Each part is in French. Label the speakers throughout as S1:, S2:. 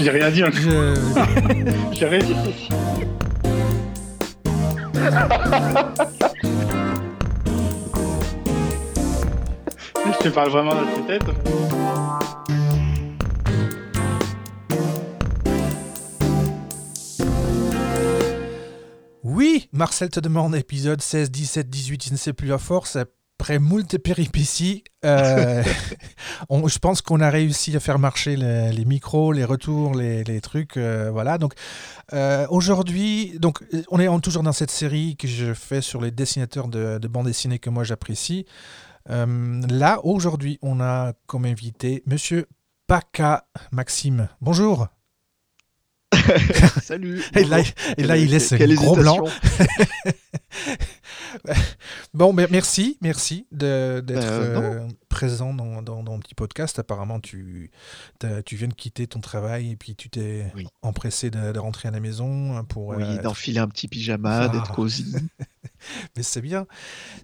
S1: J'ai rien dit.
S2: Je...
S1: J'ai rien dit. Je te parle vraiment dans tes têtes.
S2: Oui, Marcel te demande épisode 16, 17, 18, je ne sais plus la force. Après moult péripéties, euh, on- je pense qu'on a réussi à faire marcher les, micros, les retours, les, trucs. euh, voilà. Donc euh, aujourd'hui, donc on est toujours dans cette série que je fais sur les dessinateurs de, de bande dessinée que moi j'apprécie. Là, aujourd'hui, on a comme invité Monsieur Paca Maxime. Bonjour.
S3: Salut.
S2: Et là, et là, il laisse un gros blanc. Bon, mais merci, merci d'être
S3: Euh,
S2: euh, présent dans, dans, dans mon petit podcast. Apparemment, tu, tu viens de quitter ton travail et puis tu t'es
S3: Oui.
S2: empressé de, de rentrer à la maison pour.
S3: Oui,
S2: euh,
S3: d'enfiler un petit pyjama,
S2: Ah.
S3: d'être cosy.
S2: mais c'est bien,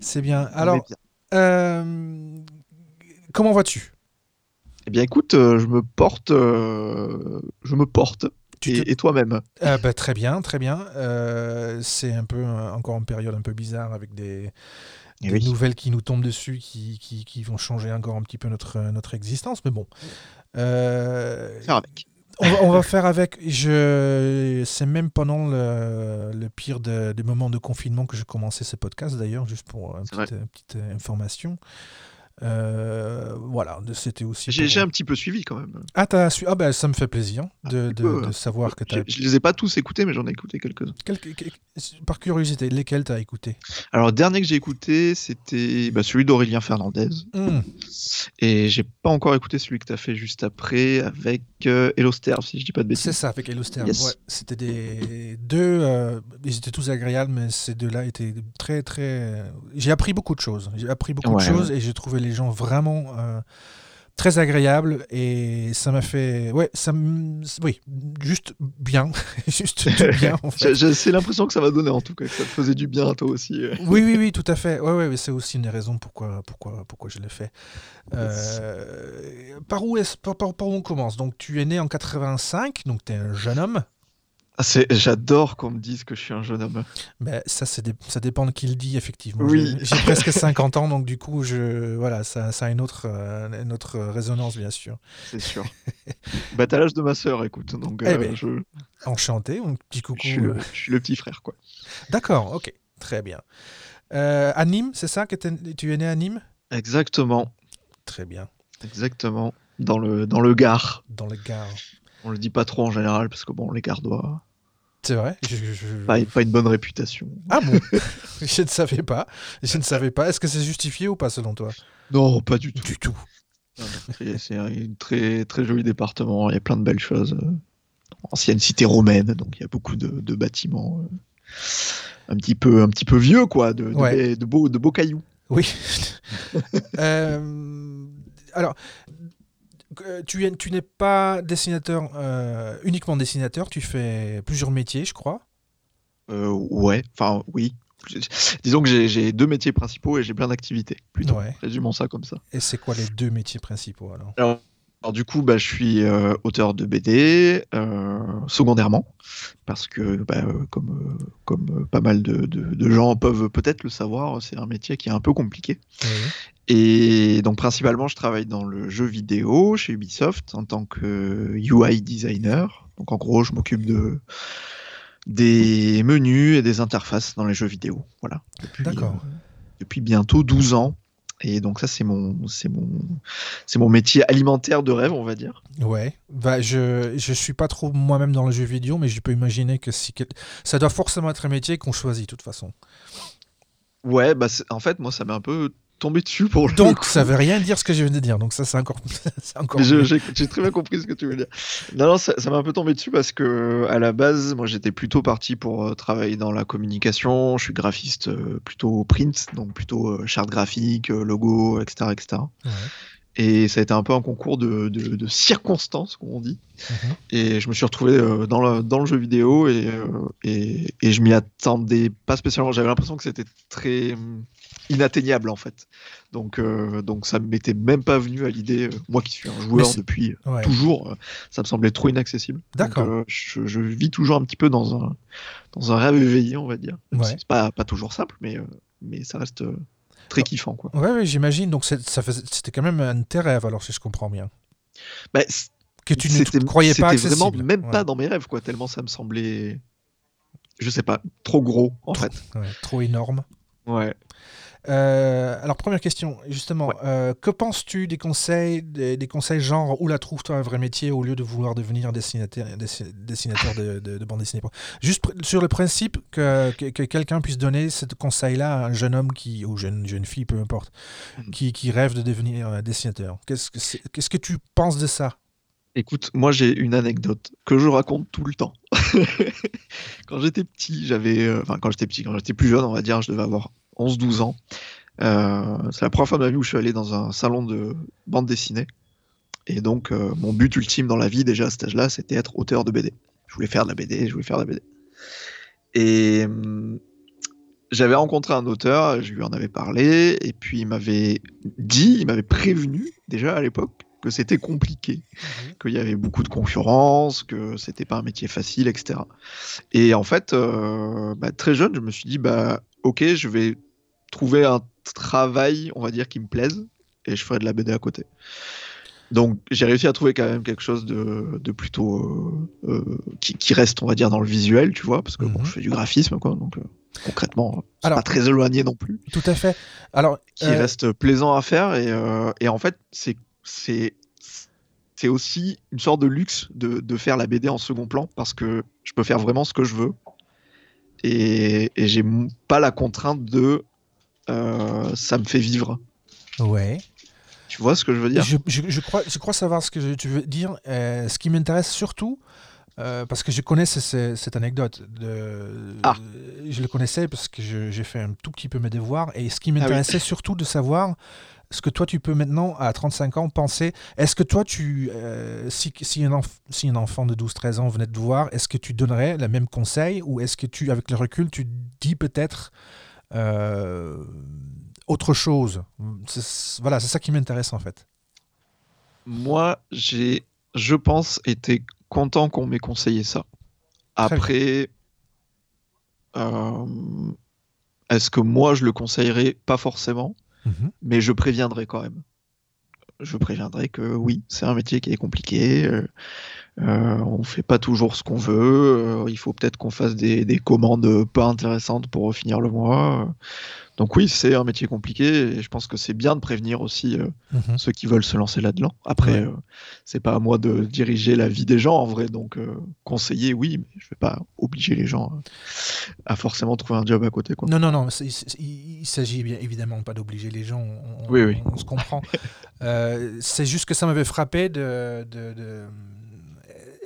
S2: c'est bien. Alors,
S3: bien.
S2: comment vas-tu?
S3: Eh bien, écoute, je me porte. je me porte. Et,
S2: te-
S3: et toi-même
S2: Ah, bah, Très bien, très bien. Euh, c'est un peu euh, encore une période un peu bizarre avec des,
S3: Eh
S2: des
S3: oui.
S2: nouvelles qui nous tombent dessus, qui, qui, qui vont changer encore un petit peu notre, notre existence. Mais bon. Euh,
S3: Faire avec.
S2: on, va, on va faire avec. Je, c'est même pendant le, le pire de- des moments de confinement que j'ai commencé ce podcast, d'ailleurs, juste pour petite, une petite information. Euh, voilà, c'était aussi.
S3: J'ai
S2: pour-
S3: un petit peu suivi quand même.
S2: Ah, t'as su... ah ben, ça me fait plaisir de,
S3: petit
S2: de-
S3: peu,
S2: de
S3: ouais.
S2: savoir que tu
S3: Je, je les ai pas tous écoutés, mais j'en ai écouté quelques-uns.
S2: Par curiosité, lesquels t'as écouté?
S3: Alors, le dernier que j'ai écouté, c'était bah, celui d'Aurélien Fernandez.
S2: Hmm,
S3: Et j'ai pas encore écouté celui que tu as fait juste après avec euh, Hello Sterve, si je dis pas de
S2: C'est
S3: bêtises.
S2: ça, avec Elostern.
S3: Yes.
S2: Ouais, c'était des deux. euh, ils étaient tous agréables, mais ces deux-là étaient très, très. J'ai appris beaucoup de choses. J'ai appris beaucoup
S3: Ouais,
S2: de choses et j'ai trouvé les gens vraiment euh, très agréables et ça m'a fait. Ouais, ça me- Oui, juste bien. juste bien, en fait.
S3: C'est l'impression que ça va donner en tout cas, que ça te faisait du bien à toi aussi. euh.
S2: Oui, oui, oui, tout à fait. Ouais, ouais, c'est aussi une des raisons pourquoi, pourquoi, pourquoi je l'ai fait. Euh, par, où est par, par- par où on commence? Donc, tu es né en 85, donc tu es un jeune homme.
S3: Ah, c'est- J'adore qu'on me dise que je suis un jeune homme.
S2: Ben, ça, dé- ça dépend de qui le dit, effectivement.
S3: Oui.
S2: J'ai presque 50 ans, donc du coup, je, voilà, ça, ça a une autre, euh, une autre résonance, bien sûr.
S3: C'est sûr. bah, t'as l'âge de ma sœur, écoute. Donc,
S2: Eh
S3: euh,
S2: ben,
S3: je,
S2: Enchanté, un petit
S3: je
S2: coucou.
S3: suis le,
S2: euh,
S3: je suis le petit frère, quoi.
S2: D'accord, ok, très bien. Euh, à Nîmes, c'est ça que tu es né à Nîmes?
S3: Exactement.
S2: Très bien,
S3: Exactement. Dans le, dans le Gard.
S2: dans le Gard.
S3: On le dit pas trop en général parce que bon, les Gardois,
S2: C'est vrai je- je- je-
S3: pas, pas une bonne réputation.
S2: Ah bon Je ne savais pas. Je ne savais pas. Est-ce que c'est justifié ou pas, selon toi?
S3: Non, pas du tout.
S2: Du tout.
S3: C'est un très, très joli département. Il y a plein de belles choses. Ancienne cité romaine, donc il y a beaucoup de, de bâtiments euh, un petit peu, un petit peu vieux, quoi, de, de,
S2: Ouais.
S3: de beaux, de beaux cailloux.
S2: Oui. Euh, alors, tu, es- tu n'es pas dessinateur, euh, uniquement dessinateur, tu fais plusieurs métiers, je crois.
S3: Euh, ouais, enfin oui. Disons que j'ai- deux métiers principaux et j'ai plein d'activités. Plutôt.
S2: Ouais.
S3: Résumons ça comme ça.
S2: Et c'est quoi les deux métiers principaux alors?
S3: Alors, alors, du coup, bah, je suis euh, auteur de BD, euh, secondairement, parce que bah, euh, comme, euh, comme euh, pas mal de, de- de gens peuvent peut-être le savoir, c'est un métier qui est un peu compliqué. Et donc principalement, je travaille dans le jeu vidéo chez Ubisoft en tant que UI designer. Donc en gros, je m'occupe de des menus et des interfaces dans les jeux vidéo. Voilà. Depuis,
S2: D'accord.
S3: euh, depuis bientôt 12 ans. Et donc ça, c'est mon, c'est mon, c'est mon métier alimentaire de rêve, on va dire.
S2: Ouais. Bah, je je suis pas trop moi-même dans le jeu vidéo, mais je peux imaginer que si ça doit forcément être un métier qu'on choisit de toute façon.
S3: Ouais, bah en fait, moi, ça m'est un peu tombé dessus pour le
S2: Donc
S3: coup.
S2: ça veut rien dire ce que je viens de dire. Donc ça c'est encore c'est encore.
S3: J'ai très bien compris ce que tu veux dire. Non, non, ça m'a un peu tombé dessus parce que à la base, moi, j'étais plutôt parti pour euh, travailler dans la communication. Je suis graphiste euh, plutôt print, donc plutôt euh, charte graphique, logo, etc., etc.
S2: Ouais.
S3: Et ça a été un peu un concours de, de, de circonstances, comme on dit.
S2: Mhm.
S3: Et je me suis retrouvé euh, dans, le, dans le jeu vidéo et, euh, et, et je m'y attendais pas spécialement. J'avais l'impression que c'était très hum, inatteignable en fait. Donc, euh, donc ça ne m'était même pas venu à l'idée, moi qui suis un joueur depuis
S2: Ouais.
S3: toujours, ça me semblait trop inaccessible.
S2: D'accord.
S3: je, je vis toujours un petit peu dans un, dans un rêve éveillé, on va dire.
S2: Ouais.
S3: C'est pas, pas toujours simple, mais, mais ça reste très kiffant. Quoi.
S2: Ouais, ouais, j'imagine. Donc c'était quand même un de tes rêves, alors si je comprends bien.
S3: Bah,
S2: Que tu ne croyais pas
S3: c'était vraiment
S2: accessible.
S3: même
S2: Ouais.
S3: pas dans mes rêves, quoi, tellement ça me semblait, je sais pas, trop gros en fait.
S2: Ouais, trop énorme.
S3: Ouais.
S2: Euh, alors première question, justement,
S3: Ouais.
S2: euh, que penses-tu des conseils, des, des conseils genre où la trouves-toi un vrai métier au lieu de vouloir devenir dessinateur, dessi- dessinateur de, de, de bande dessinée? Juste sur le principe que, que, que quelqu'un puisse donner ce conseil-là à un jeune homme qui, ou jeune, jeune fille, peu importe,
S3: Mhm.
S2: qui, qui rêve de devenir euh, dessinateur. Qu'est-ce que, qu'est-ce que tu penses de ça?
S3: Écoute, moi j'ai une anecdote que je raconte tout le temps. quand j'étais petit, j'avais. Enfin, quand j'étais petit, quand j'étais plus jeune, on va dire, je devais avoir 11-12 ans. Euh, c'est la première fois de ma vie où je suis allé dans un salon de bande dessinée. Et donc, euh, mon but ultime dans la vie, déjà à cet âge-là, c'était être auteur de BD. Je voulais faire de la BD, je voulais faire de la BD. Et hum, j'avais rencontré un auteur, je lui en avais parlé, et puis il m'avait dit, il m'avait prévenu, déjà à l'époque, que c'était compliqué qu'il y avait beaucoup de concurrence, que c'était pas un métier facile, etc. Et en fait, euh, bah, très jeune, je me suis dit, bah, ok, je vais trouver un travail, on va dire, qui me plaise, et je ferai de la BD à côté. Donc j'ai réussi à trouver quand même quelque chose de, de plutôt euh, euh, qui, qui reste, on va dire, dans le visuel, tu vois, parce que bon,
S2: Mhm.
S3: je fais du graphisme, quoi, donc euh, concrètement, c'est pas très éloigné non plus
S2: Tout à fait. Alors,
S3: qui reste plaisant à faire et, et en fait c'est c'est c'est aussi une sorte de luxe de, de faire la BD en second plan parce que je peux faire vraiment ce que je veux et, et j'ai pas la contrainte de euh, ça me fait vivre
S2: ouais.
S3: tu vois ce que je veux dire?
S2: Je, je- je crois, je crois savoir ce que tu veux dire. Euh, ce qui m'intéresse surtout, euh, parce que je connais ce- ce- cette anecdote. De,
S3: Ah.
S2: Je le connaissais parce que j'ai fait un tout petit peu mes devoirs. Et ce qui
S3: Ah oui.
S2: m'intéressait surtout de savoir ce que toi tu peux maintenant, à 35 ans, penser. Est-ce que toi, tu, euh, si, si, un enf- si un enfant de 12-13 ans venait te voir, est-ce que tu donnerais le même conseil ou est-ce que tu, avec le recul, tu dis peut-être euh, autre chose? Voilà, c'est ça qui m'intéresse en fait.
S3: moi j'ai je pense été content qu'on m'ait conseillé ça après est-ce que moi je le conseillerais pas forcément
S2: Mhm.
S3: mais je préviendrai quand même. Je préviendrai que oui, c'est un métier qui est compliqué. Euh, on fait pas toujours ce qu'on veut. euh, il faut peut-être qu'on fasse des, des commandes pas intéressantes pour finir le mois. Donc oui, c'est un métier compliqué et je pense que c'est bien de prévenir aussi euh,
S2: Mhm.
S3: ceux qui veulent se lancer là-dedans. Après,
S2: Ouais.
S3: euh, c'est pas à moi de diriger la vie des gens en vrai, donc euh, conseiller, oui, mais je vais pas obliger les gens à forcément trouver un job à côté. Quoi.
S2: Non, non, non, c'est- c'est- il il s'agit bien évidemment pas d'obliger les gens, on,
S3: Oui, oui.
S2: on se comprend. C'est juste que ça m'avait frappé de... de- de-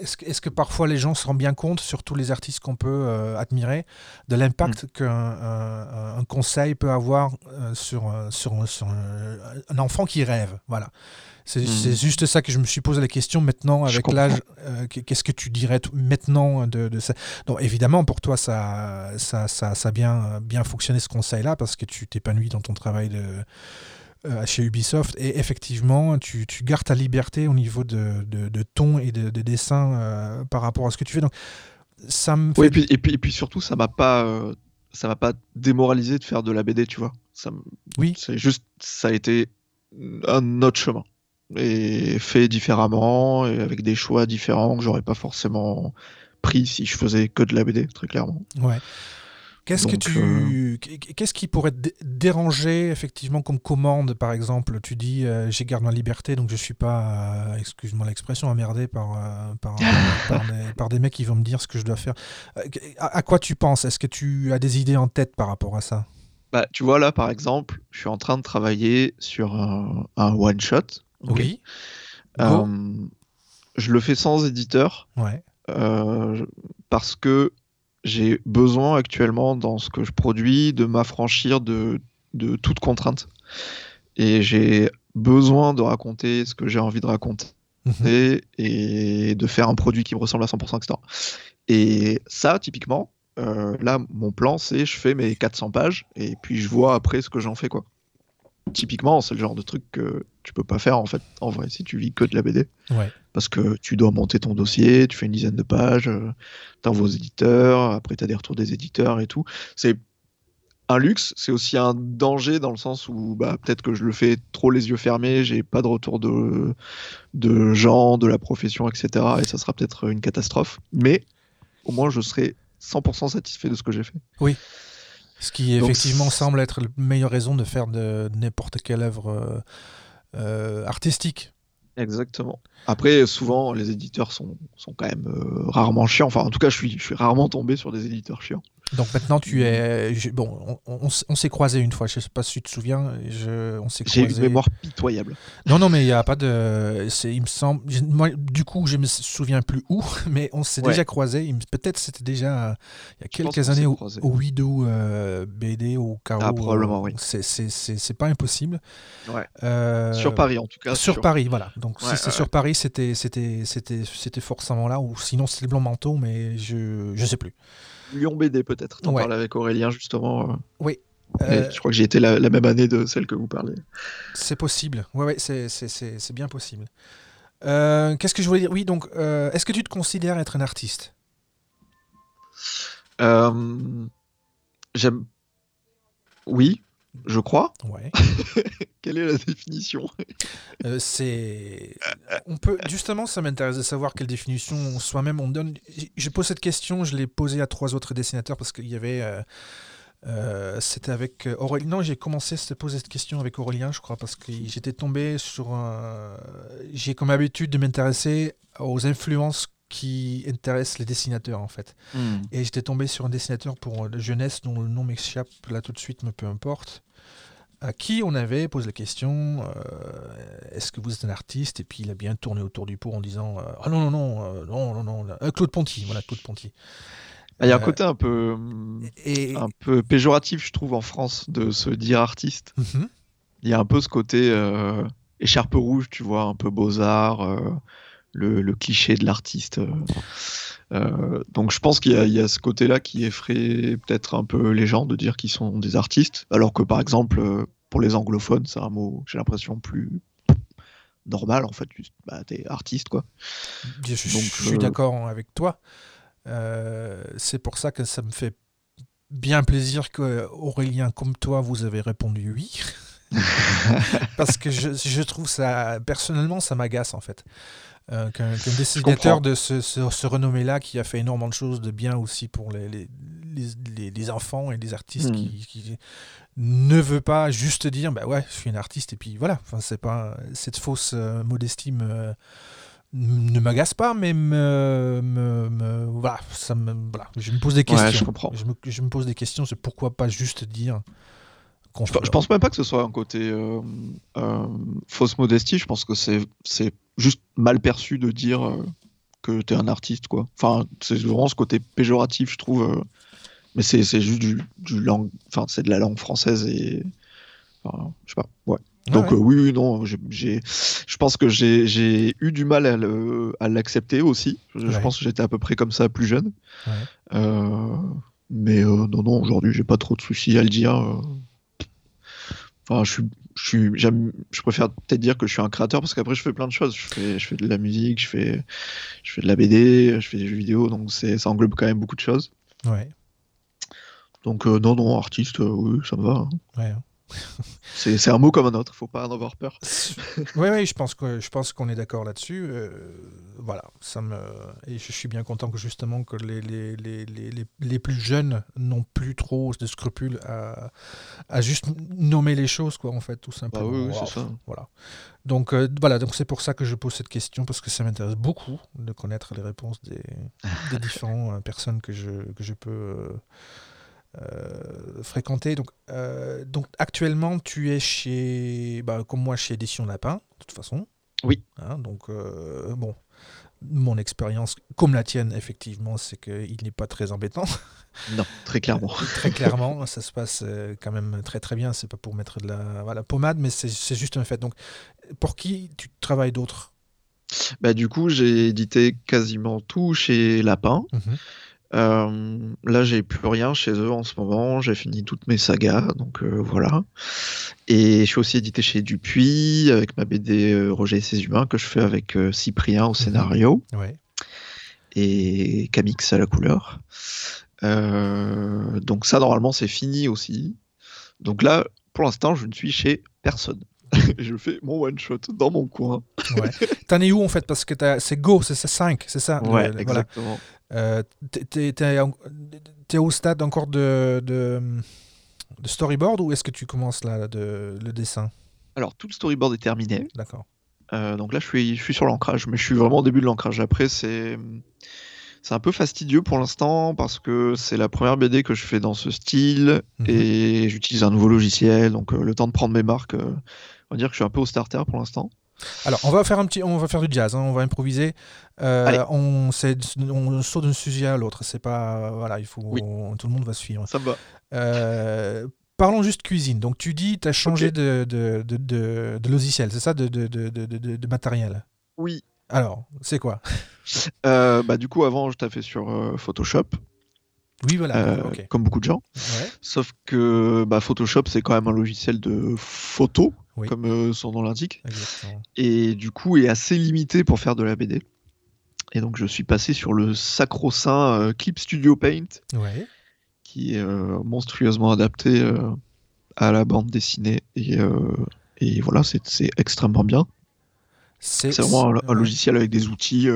S2: Est-ce que, parfois les gens se rendent bien compte, surtout les artistes qu'on peut euh, admirer, de l'impact
S3: Mm.
S2: qu'un un, un conseil peut avoir euh, sur, euh, sur, sur un, un enfant qui rêve? Voilà. C'est
S3: Mm.
S2: c'est juste ça que je me suis posé la question maintenant avec l'âge. euh, Qu'est-ce que tu dirais maintenant de, de ça? Donc évidemment, pour toi, ça, ça, ça, ça a bien, bien fonctionné ce conseil-là parce que tu t'épanouis dans ton travail de, euh, chez Ubisoft et effectivement, tu, tu gardes ta liberté au niveau de, de, de ton et de, de dessin euh, par rapport à ce que tu fais. Donc ça me fait...
S3: Oui, et puis, et puis, et puis surtout, ça m'a pas, euh, ça m'a pas démoralisé de faire de la BD, tu vois. Ça,
S2: Oui.
S3: c'est juste, ça a été un autre chemin et fait différemment et avec des choix différents que j'aurais pas forcément pris si je faisais que de la BD, très clairement.
S2: Ouais. Qu'est-ce que tu, qu'est-ce qui pourrait te dé- déranger effectivement comme commande, par exemple? Tu dis, euh, j'ai garde ma liberté, donc je suis pas, euh, excuse-moi l'expression, emmerdé par euh, par, par, des, par des mecs qui vont me dire ce que je dois faire. Euh, À, à quoi tu penses? Est-ce que tu as des idées en tête par rapport à ça?
S3: Bah, tu vois là, par exemple, je suis en train de travailler sur un, un one shot. ok?
S2: Oui.
S3: Euh, je le fais sans éditeur.
S2: Ouais.
S3: Euh, parce que j'ai besoin actuellement dans ce que je produis de m'affranchir de, de toute contrainte. Et j'ai besoin de raconter ce que j'ai envie de raconter
S2: Mhm.
S3: et, et de faire un produit qui me ressemble à 100%, etc. Et ça, typiquement, euh, là, mon plan, c'est je fais mes 400 pages et puis je vois après ce que j'en fais, quoi. Typiquement, c'est le genre de truc que tu peux pas faire en fait, en vrai, si tu vis que de la BD.
S2: Ouais.
S3: Parce que tu dois monter ton dossier, tu fais une dizaine de pages, euh, t'envoies aux éditeurs, après t'as des retours des éditeurs et tout. C'est un luxe, c'est aussi un danger dans le sens où bah, peut-être que je le fais trop les yeux fermés, j'ai pas de retour de, de gens, de la profession, etc. Et ça sera peut-être une catastrophe. Mais au moins je serai 100% satisfait de ce que j'ai fait.
S2: Ce qui effectivement semble être la meilleure raison de faire de n'importe quelle œuvre euh, euh, artistique.
S3: Exactement. Après, souvent, les éditeurs sont, sont quand même euh, rarement chiants. Enfin, en tout cas, je suis, je suis rarement tombé sur des éditeurs chiants.
S2: Donc maintenant, tu es. je- Bon, on, on s- on s'est croisé une fois, je sais pas si tu te souviens. Je, on s'est
S3: J'ai une mémoire pitoyable.
S2: Non, non, mais il n'y a pas de. c'est- Il me semble. Moi, du coup, je me souviens plus où, mais on s'est
S3: Ouais.
S2: déjà croisé. Peut-être c'était déjà euh, il y a quelques années au, au Widow euh, BD, au Caro.
S3: Ah, probablement,
S2: euh,
S3: oui.
S2: c'est- C'est c'est- c'est pas impossible.
S3: Ouais.
S2: Euh,
S3: Sur Paris, en tout cas.
S2: Sur Paris, voilà. Donc
S3: Ouais,
S2: si c'est sur Paris, c'était c'était c'était c'était forcément là, ou sinon c'était le blanc manteau, mais je je sais plus.
S3: Lyon BD, peut-être. T'en
S2: Ouais.
S3: parlais avec Aurélien, justement. euh,
S2: Oui. Euh,
S3: je crois que j'y étais la, la même année de celle que vous parlez.
S2: C'est possible. Ouais, ouais, c'est- bien possible. Euh, Qu'est-ce que je voulais dire? Oui, donc, euh, est-ce que tu te considères être un artiste?
S3: J'aime. Oui, je crois.
S2: Ouais.
S3: Quelle est la définition?
S2: Euh, c'est. On peut. Justement, ça m'intéresse de savoir quelle définition soi-même on donne. Je pose cette question, je l'ai posée à trois autres dessinateurs parce qu'il y avait. euh, euh, C'était avec Aurélien. Non, j'ai commencé à se poser cette question avec Aurélien, je crois, parce que j'étais tombé sur un. J'ai comme habitude de m'intéresser aux influences qui intéressent les dessinateurs, en fait. Et j'étais tombé sur un dessinateur pour euh, jeunesse dont le nom m'échappe là tout de suite, mais peu importe. À qui on avait posé la question euh, est-ce que vous êtes un artiste? Et puis il a bien tourné autour du pot en disant euh, ah non non non euh, non non non Claude Ponty voilà Claude Ponty.
S3: Ah, Il y a un côté un peu,
S2: et
S3: un peu péjoratif, je trouve, en France, de se dire artiste.
S2: Mhm.
S3: Il y a un peu ce côté écharpe rouge, tu vois, un peu beaux-arts, euh, le, le cliché de l'artiste. euh. Euh, donc je pense qu'il y, a- il y a ce côté-là qui effraie peut-être un peu les gens de dire qu'ils sont des artistes, alors que par exemple, euh, pour les anglophones, c'est un mot, j'ai l'impression, plus normal, en fait, bah, t'es artiste, quoi.
S2: je, je-
S3: Donc,
S2: je suis
S3: euh,
S2: d'accord avec toi. Euh, C'est pour ça que ça me fait bien plaisir que Aurélien comme toi vous avez répondu oui. Parce que je, je trouve ça, personnellement, ça m'agace en fait. Euh, Qu'un qu'un dessinateur de ce, ce, ce renommé-là, qui a fait énormément de choses de bien aussi pour les, les, les, enfants et les artistes,
S3: Hmm.
S2: qui, qui ne veut pas juste dire bah ouais, je suis un artiste et puis voilà. Enfin, c'est pas cette fausse euh, modestie me- ne m'agace pas, mais me, me- me- voilà, ça me, voilà, je me pose des
S3: Ouais,
S2: questions.
S3: je comprends.
S2: Je me, je me pose des questions, c'est pourquoi pas juste dire
S3: Je, je pense même pas que ce soit un côté euh, euh, fausse modestie, je pense que c'est juste mal perçu de dire euh, que t'es un artiste, quoi. Enfin, c'est vraiment ce côté péjoratif, je trouve. euh, mais c'est juste du, du langue, enfin, c'est de la langue française et. Enfin, je sais pas, ouais. Donc
S2: ouais.
S3: oui, oui, non, j'ai- je pense que j'ai eu du mal à l'accepter aussi. Je, pense que j'étais à peu près comme ça plus jeune.
S2: Ouais.
S3: Mais non, non, aujourd'hui, j'ai pas trop de soucis à le dire. Enfin, je suis, je suis, je préfère peut-être dire que je suis un créateur parce qu'après, je fais plein de choses. Je fais, je fais de la musique, je fais, je fais de la BD, je fais des jeux vidéo, donc c'est, ça englobe quand même beaucoup de choses.
S2: Ouais,
S3: Donc euh, non, non, artiste, euh, oui, ça me va. hein.
S2: ouais.
S3: C'est, un mot comme un autre. Faut pas en avoir peur.
S2: Oui, oui, je pense que je pense qu'on est d'accord là-dessus. Euh, voilà, ça me et je suis bien content que justement que les les, les, les, les- les plus jeunes n'ont plus trop de scrupules à, à juste nommer les choses quoi en fait tout
S3: Bah
S2: simplement.
S3: oui, oui,
S2: Wow.
S3: c'est ça.
S2: Voilà. Donc euh, voilà, donc c'est pour ça que je pose cette question parce que ça m'intéresse beaucoup de connaître les réponses des, des différentes euh, personnes que je que je peux euh, fréquenter. Donc euh, donc actuellement tu es chez bah, comme moi chez Édition Lapin de toute façon.
S3: Oui.
S2: Hein, donc euh, bon. mon expérience, comme la tienne, effectivement, c'est qu'il n'est pas très embêtant.
S3: Non, très clairement.
S2: très clairement, ça se passe euh, quand même très très bien. C'est pas pour mettre de la voilà, pommade, mais c'est juste un fait. Donc, pour qui tu travailles d'autre?
S3: Bah, Du coup, j'ai édité quasiment tout chez Lapin. Mhm. Euh, là, j'ai plus rien chez eux en ce moment. J'ai fini toutes mes sagas, donc euh, voilà. Et je suis aussi édité chez Dupuis avec ma BD euh, Roger et ses humains que je fais avec Cyprien au mhm. scénario et Camix à la couleur. donc ça, normalement, c'est fini aussi. Donc là, pour l'instant, je ne suis chez personne. je fais mon one shot dans mon coin.
S2: ouais. T'en es où en fait? Parce que c'est Go, c'est 5, c'est ça?
S3: Ouais, exactement.
S2: Euh, T'es au stade encore de, de, storyboard ou est-ce que tu commences là de, le dessin?
S3: Alors, tout le storyboard est terminé.
S2: D'accord.
S3: Euh, donc là, je suis, je suis sur l'ancrage, mais je suis vraiment au début de l'ancrage. Après, c'est. C'est un peu fastidieux pour l'instant parce que c'est la première BD que je fais dans ce style mhm. et j'utilise un nouveau logiciel, donc euh, le temps de prendre mes marques, on va dire que je suis un peu au starter pour l'instant.
S2: Alors, on va faire un petit, on va faire du jazz, hein, on va improviser. Euh, on, on saute d'un sujet à l'autre. C'est pas, voilà, il faut, tout le monde va suivre.
S3: Ça va.
S2: Euh, parlons juste cuisine. Donc, tu dis, tu as changé de, de, de, de, logiciel, c'est ça, de, de, matériel?
S3: Oui.
S2: Alors, c'est quoi?
S3: Euh, Bah, du coup, avant, je t'ai fait sur Photoshop.
S2: Oui, voilà.
S3: Comme beaucoup de gens. Sauf que bah, Photoshop, c'est quand même un logiciel de photo comme euh, son nom l'indique. Et du coup, est assez limité pour faire de la BD. Et donc, je suis passé sur le sacro-saint euh, Clip Studio Paint, qui est euh, monstrueusement adapté à la bande dessinée. Et, et voilà, c'est extrêmement bien. C'est vraiment un, logiciel avec des outils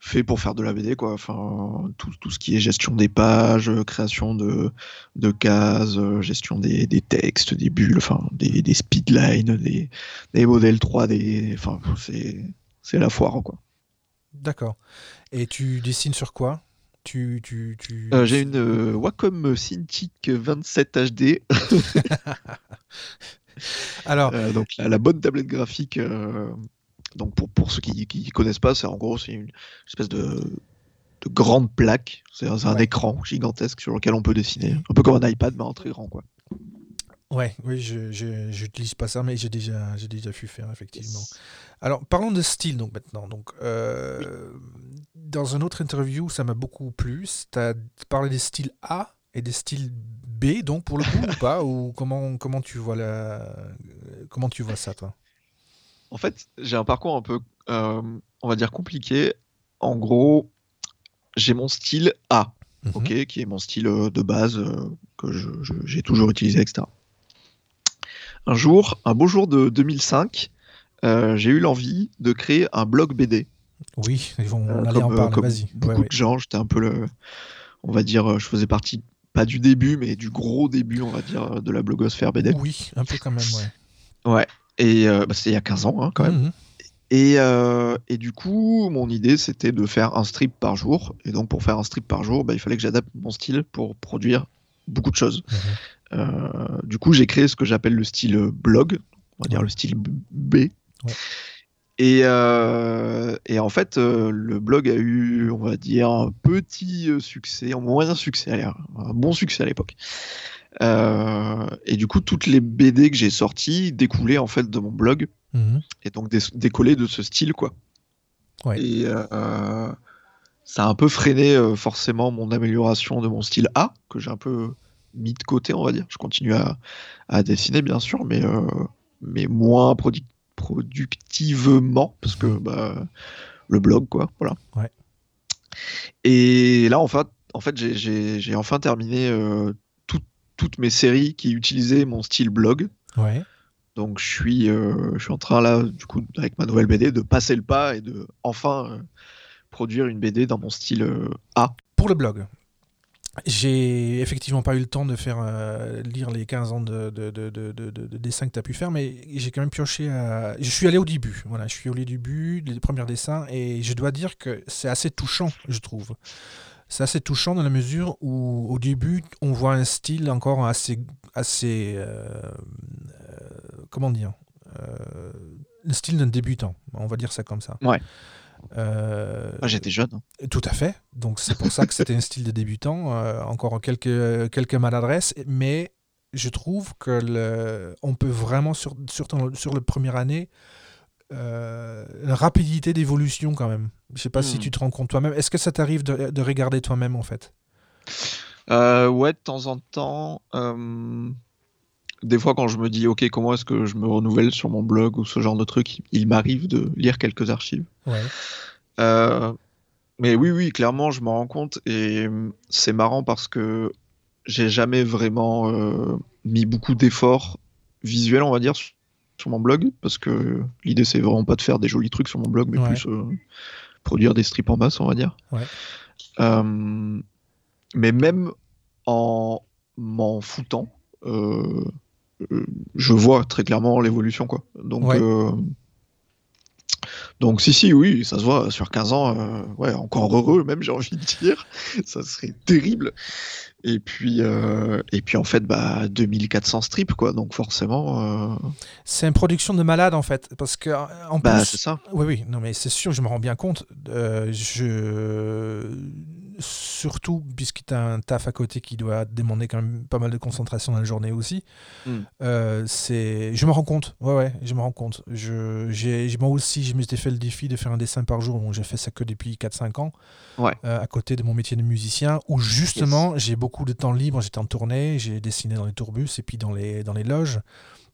S3: fait pour faire de la BD, quoi. Enfin, tout, tout, ce qui est gestion des pages, euh, création de, de cases, euh, gestion des, des, textes, des bulles, enfin, des, des speedlines, des, des modèles 3D. Enfin, c'est, la foire, quoi.
S2: D'accord. Et tu dessines sur quoi? Tu, tu, tu...
S3: Euh, j'ai une Wacom Cintiq 27 HD.
S2: Alors,
S3: donc la, la, bonne tablette graphique donc pour, pour ceux qui ne connaissent pas, c'est en gros c'est une espèce de, de grande plaque. C'est un, écran gigantesque sur lequel on peut dessiner, un peu comme un iPad mais en très grand quoi.
S2: Ouais, oui, je n'utilise pas ça, mais j'ai déjà, j'ai déjà pu faire effectivement. Alors parlons de style donc maintenant. Donc euh, dans une autre interview, ça m'a beaucoup plu. Tu as parlé des styles A et des styles B, donc pour le coup ou pas ou comment comment tu vois la comment tu vois ça toi?
S3: En fait, j'ai un parcours un peu, euh, on va dire, compliqué. En gros, j'ai mon style A, mhm. ok, qui est mon style euh, de base euh, que j'ai toujours utilisé, etc. Un jour, un beau jour de 2005, j'ai eu l'envie de créer un blog BD.
S2: Oui, ils vont aller en parler, vas-y.
S3: Beaucoup de gens, j'étais un peu le, on va dire, je faisais partie pas du début, mais du gros début, on va dire, de la blogosphère BD.
S2: Oui, un peu quand même,
S3: ouais. Ouais, et euh, bah, c'était il y a 15 ans hein, quand même. Mhm. Et, euh, et, du coup, mon idée, c'était de faire un strip par jour. Et donc, pour faire un strip par jour, bah, il fallait que j'adapte mon style pour produire beaucoup de choses. Mhm. Euh, du coup, j'ai créé ce que j'appelle le style blog, on va dire le style B. Et, et, en fait, le blog a eu, on va dire, un petit succès, un moyen succès, un bon succès à l'époque. Euh, et du coup, toutes les BD que j'ai sorties découlaient en fait de mon blog mhm. et donc décollaient de ce style, quoi. Et euh, ça a un peu freiné euh, forcément mon amélioration de mon style A, que j'ai un peu mis de côté, on va dire. Je continue à, à dessiner, bien sûr, mais, mais moins productivement, parce que bah, le blog, quoi, voilà. Et là, en fait, en fait j'ai enfin terminé toutes mes séries qui utilisaient mon style blog.
S2: Ouais.
S3: Donc je suis, euh, je suis en train là, du coup, avec ma nouvelle BD, de passer le pas et de enfin euh, produire une BD dans mon style euh, A.
S2: Pour le blog. J'ai effectivement pas eu le temps de faire lire les 15 ans de, de, de, de dessins que tu as pu faire, mais j'ai quand même pioché à... Je suis allé au début, voilà, je suis allé au début, les premiers dessins, et je dois dire que c'est assez touchant, je trouve c'est assez touchant dans la mesure où au début on voit un style encore assez assez euh, euh, comment dire euh, le style d'un débutant on va dire ça comme ça
S3: ouais
S2: Euh,
S3: Ah, j'étais jeune. hein.
S2: tout à fait. Donc c'est pour ça que c'était un style de débutant. euh, encore quelques, quelques maladresses, mais je trouve que le, on peut vraiment, sur, surtout sur le première année, euh, rapidité d'évolution quand même. Je sais pas si
S3: Hmm.
S2: tu te rends compte toi-même. Est-ce que ça t'arrive de, de regarder toi-même en fait?
S3: Euh, ouais, de temps en temps. euh, Des fois, quand je me dis, ok, comment est-ce que je me renouvelle sur mon blog ou ce genre de truc, il m'arrive de lire quelques archives.
S2: Ouais.
S3: Euh, mais oui, oui, clairement, je m'en rends compte et c'est marrant parce que j'ai jamais vraiment mis beaucoup d'efforts visuels, on va dire, sur sur mon blog parce que l'idée c'est vraiment pas de faire des jolis trucs sur mon blog, mais
S2: Ouais.
S3: plus euh, produire des strips en masse, on va dire.
S2: Ouais.
S3: Euh, mais même en m'en foutant, euh, je vois très clairement l'évolution, quoi. Donc,
S2: Ouais.
S3: donc si, si, oui, ça se voit sur 15 ans, ouais, encore heureux, même j'ai envie de dire, ça serait terrible. Et puis, euh, et puis en fait, bah, 2400 strips, quoi, donc forcément, euh,
S2: C'est une production de malade en fait, parce que en
S3: bah,
S2: plus,
S3: c'est ça.
S2: Oui, oui, non, mais c'est sûr, je me rends bien compte. Euh, je... Surtout puisque tu as un taf à côté qui doit demander quand même pas mal de concentration dans la journée aussi.
S3: Mm.
S2: Euh, c'est... Je me rends compte, ouais, ouais, je me rends compte. Je... J'ai... Moi aussi, je m'étais fait le défi de faire un dessin par jour. Bon, j'ai fait ça que depuis 4-5 ans,
S3: Ouais.
S2: à côté de mon métier de musicien, où justement, j'ai beaucoup de temps libre. J'étais en tournée, j'ai dessiné dans les tourbus et puis dans les, dans les loges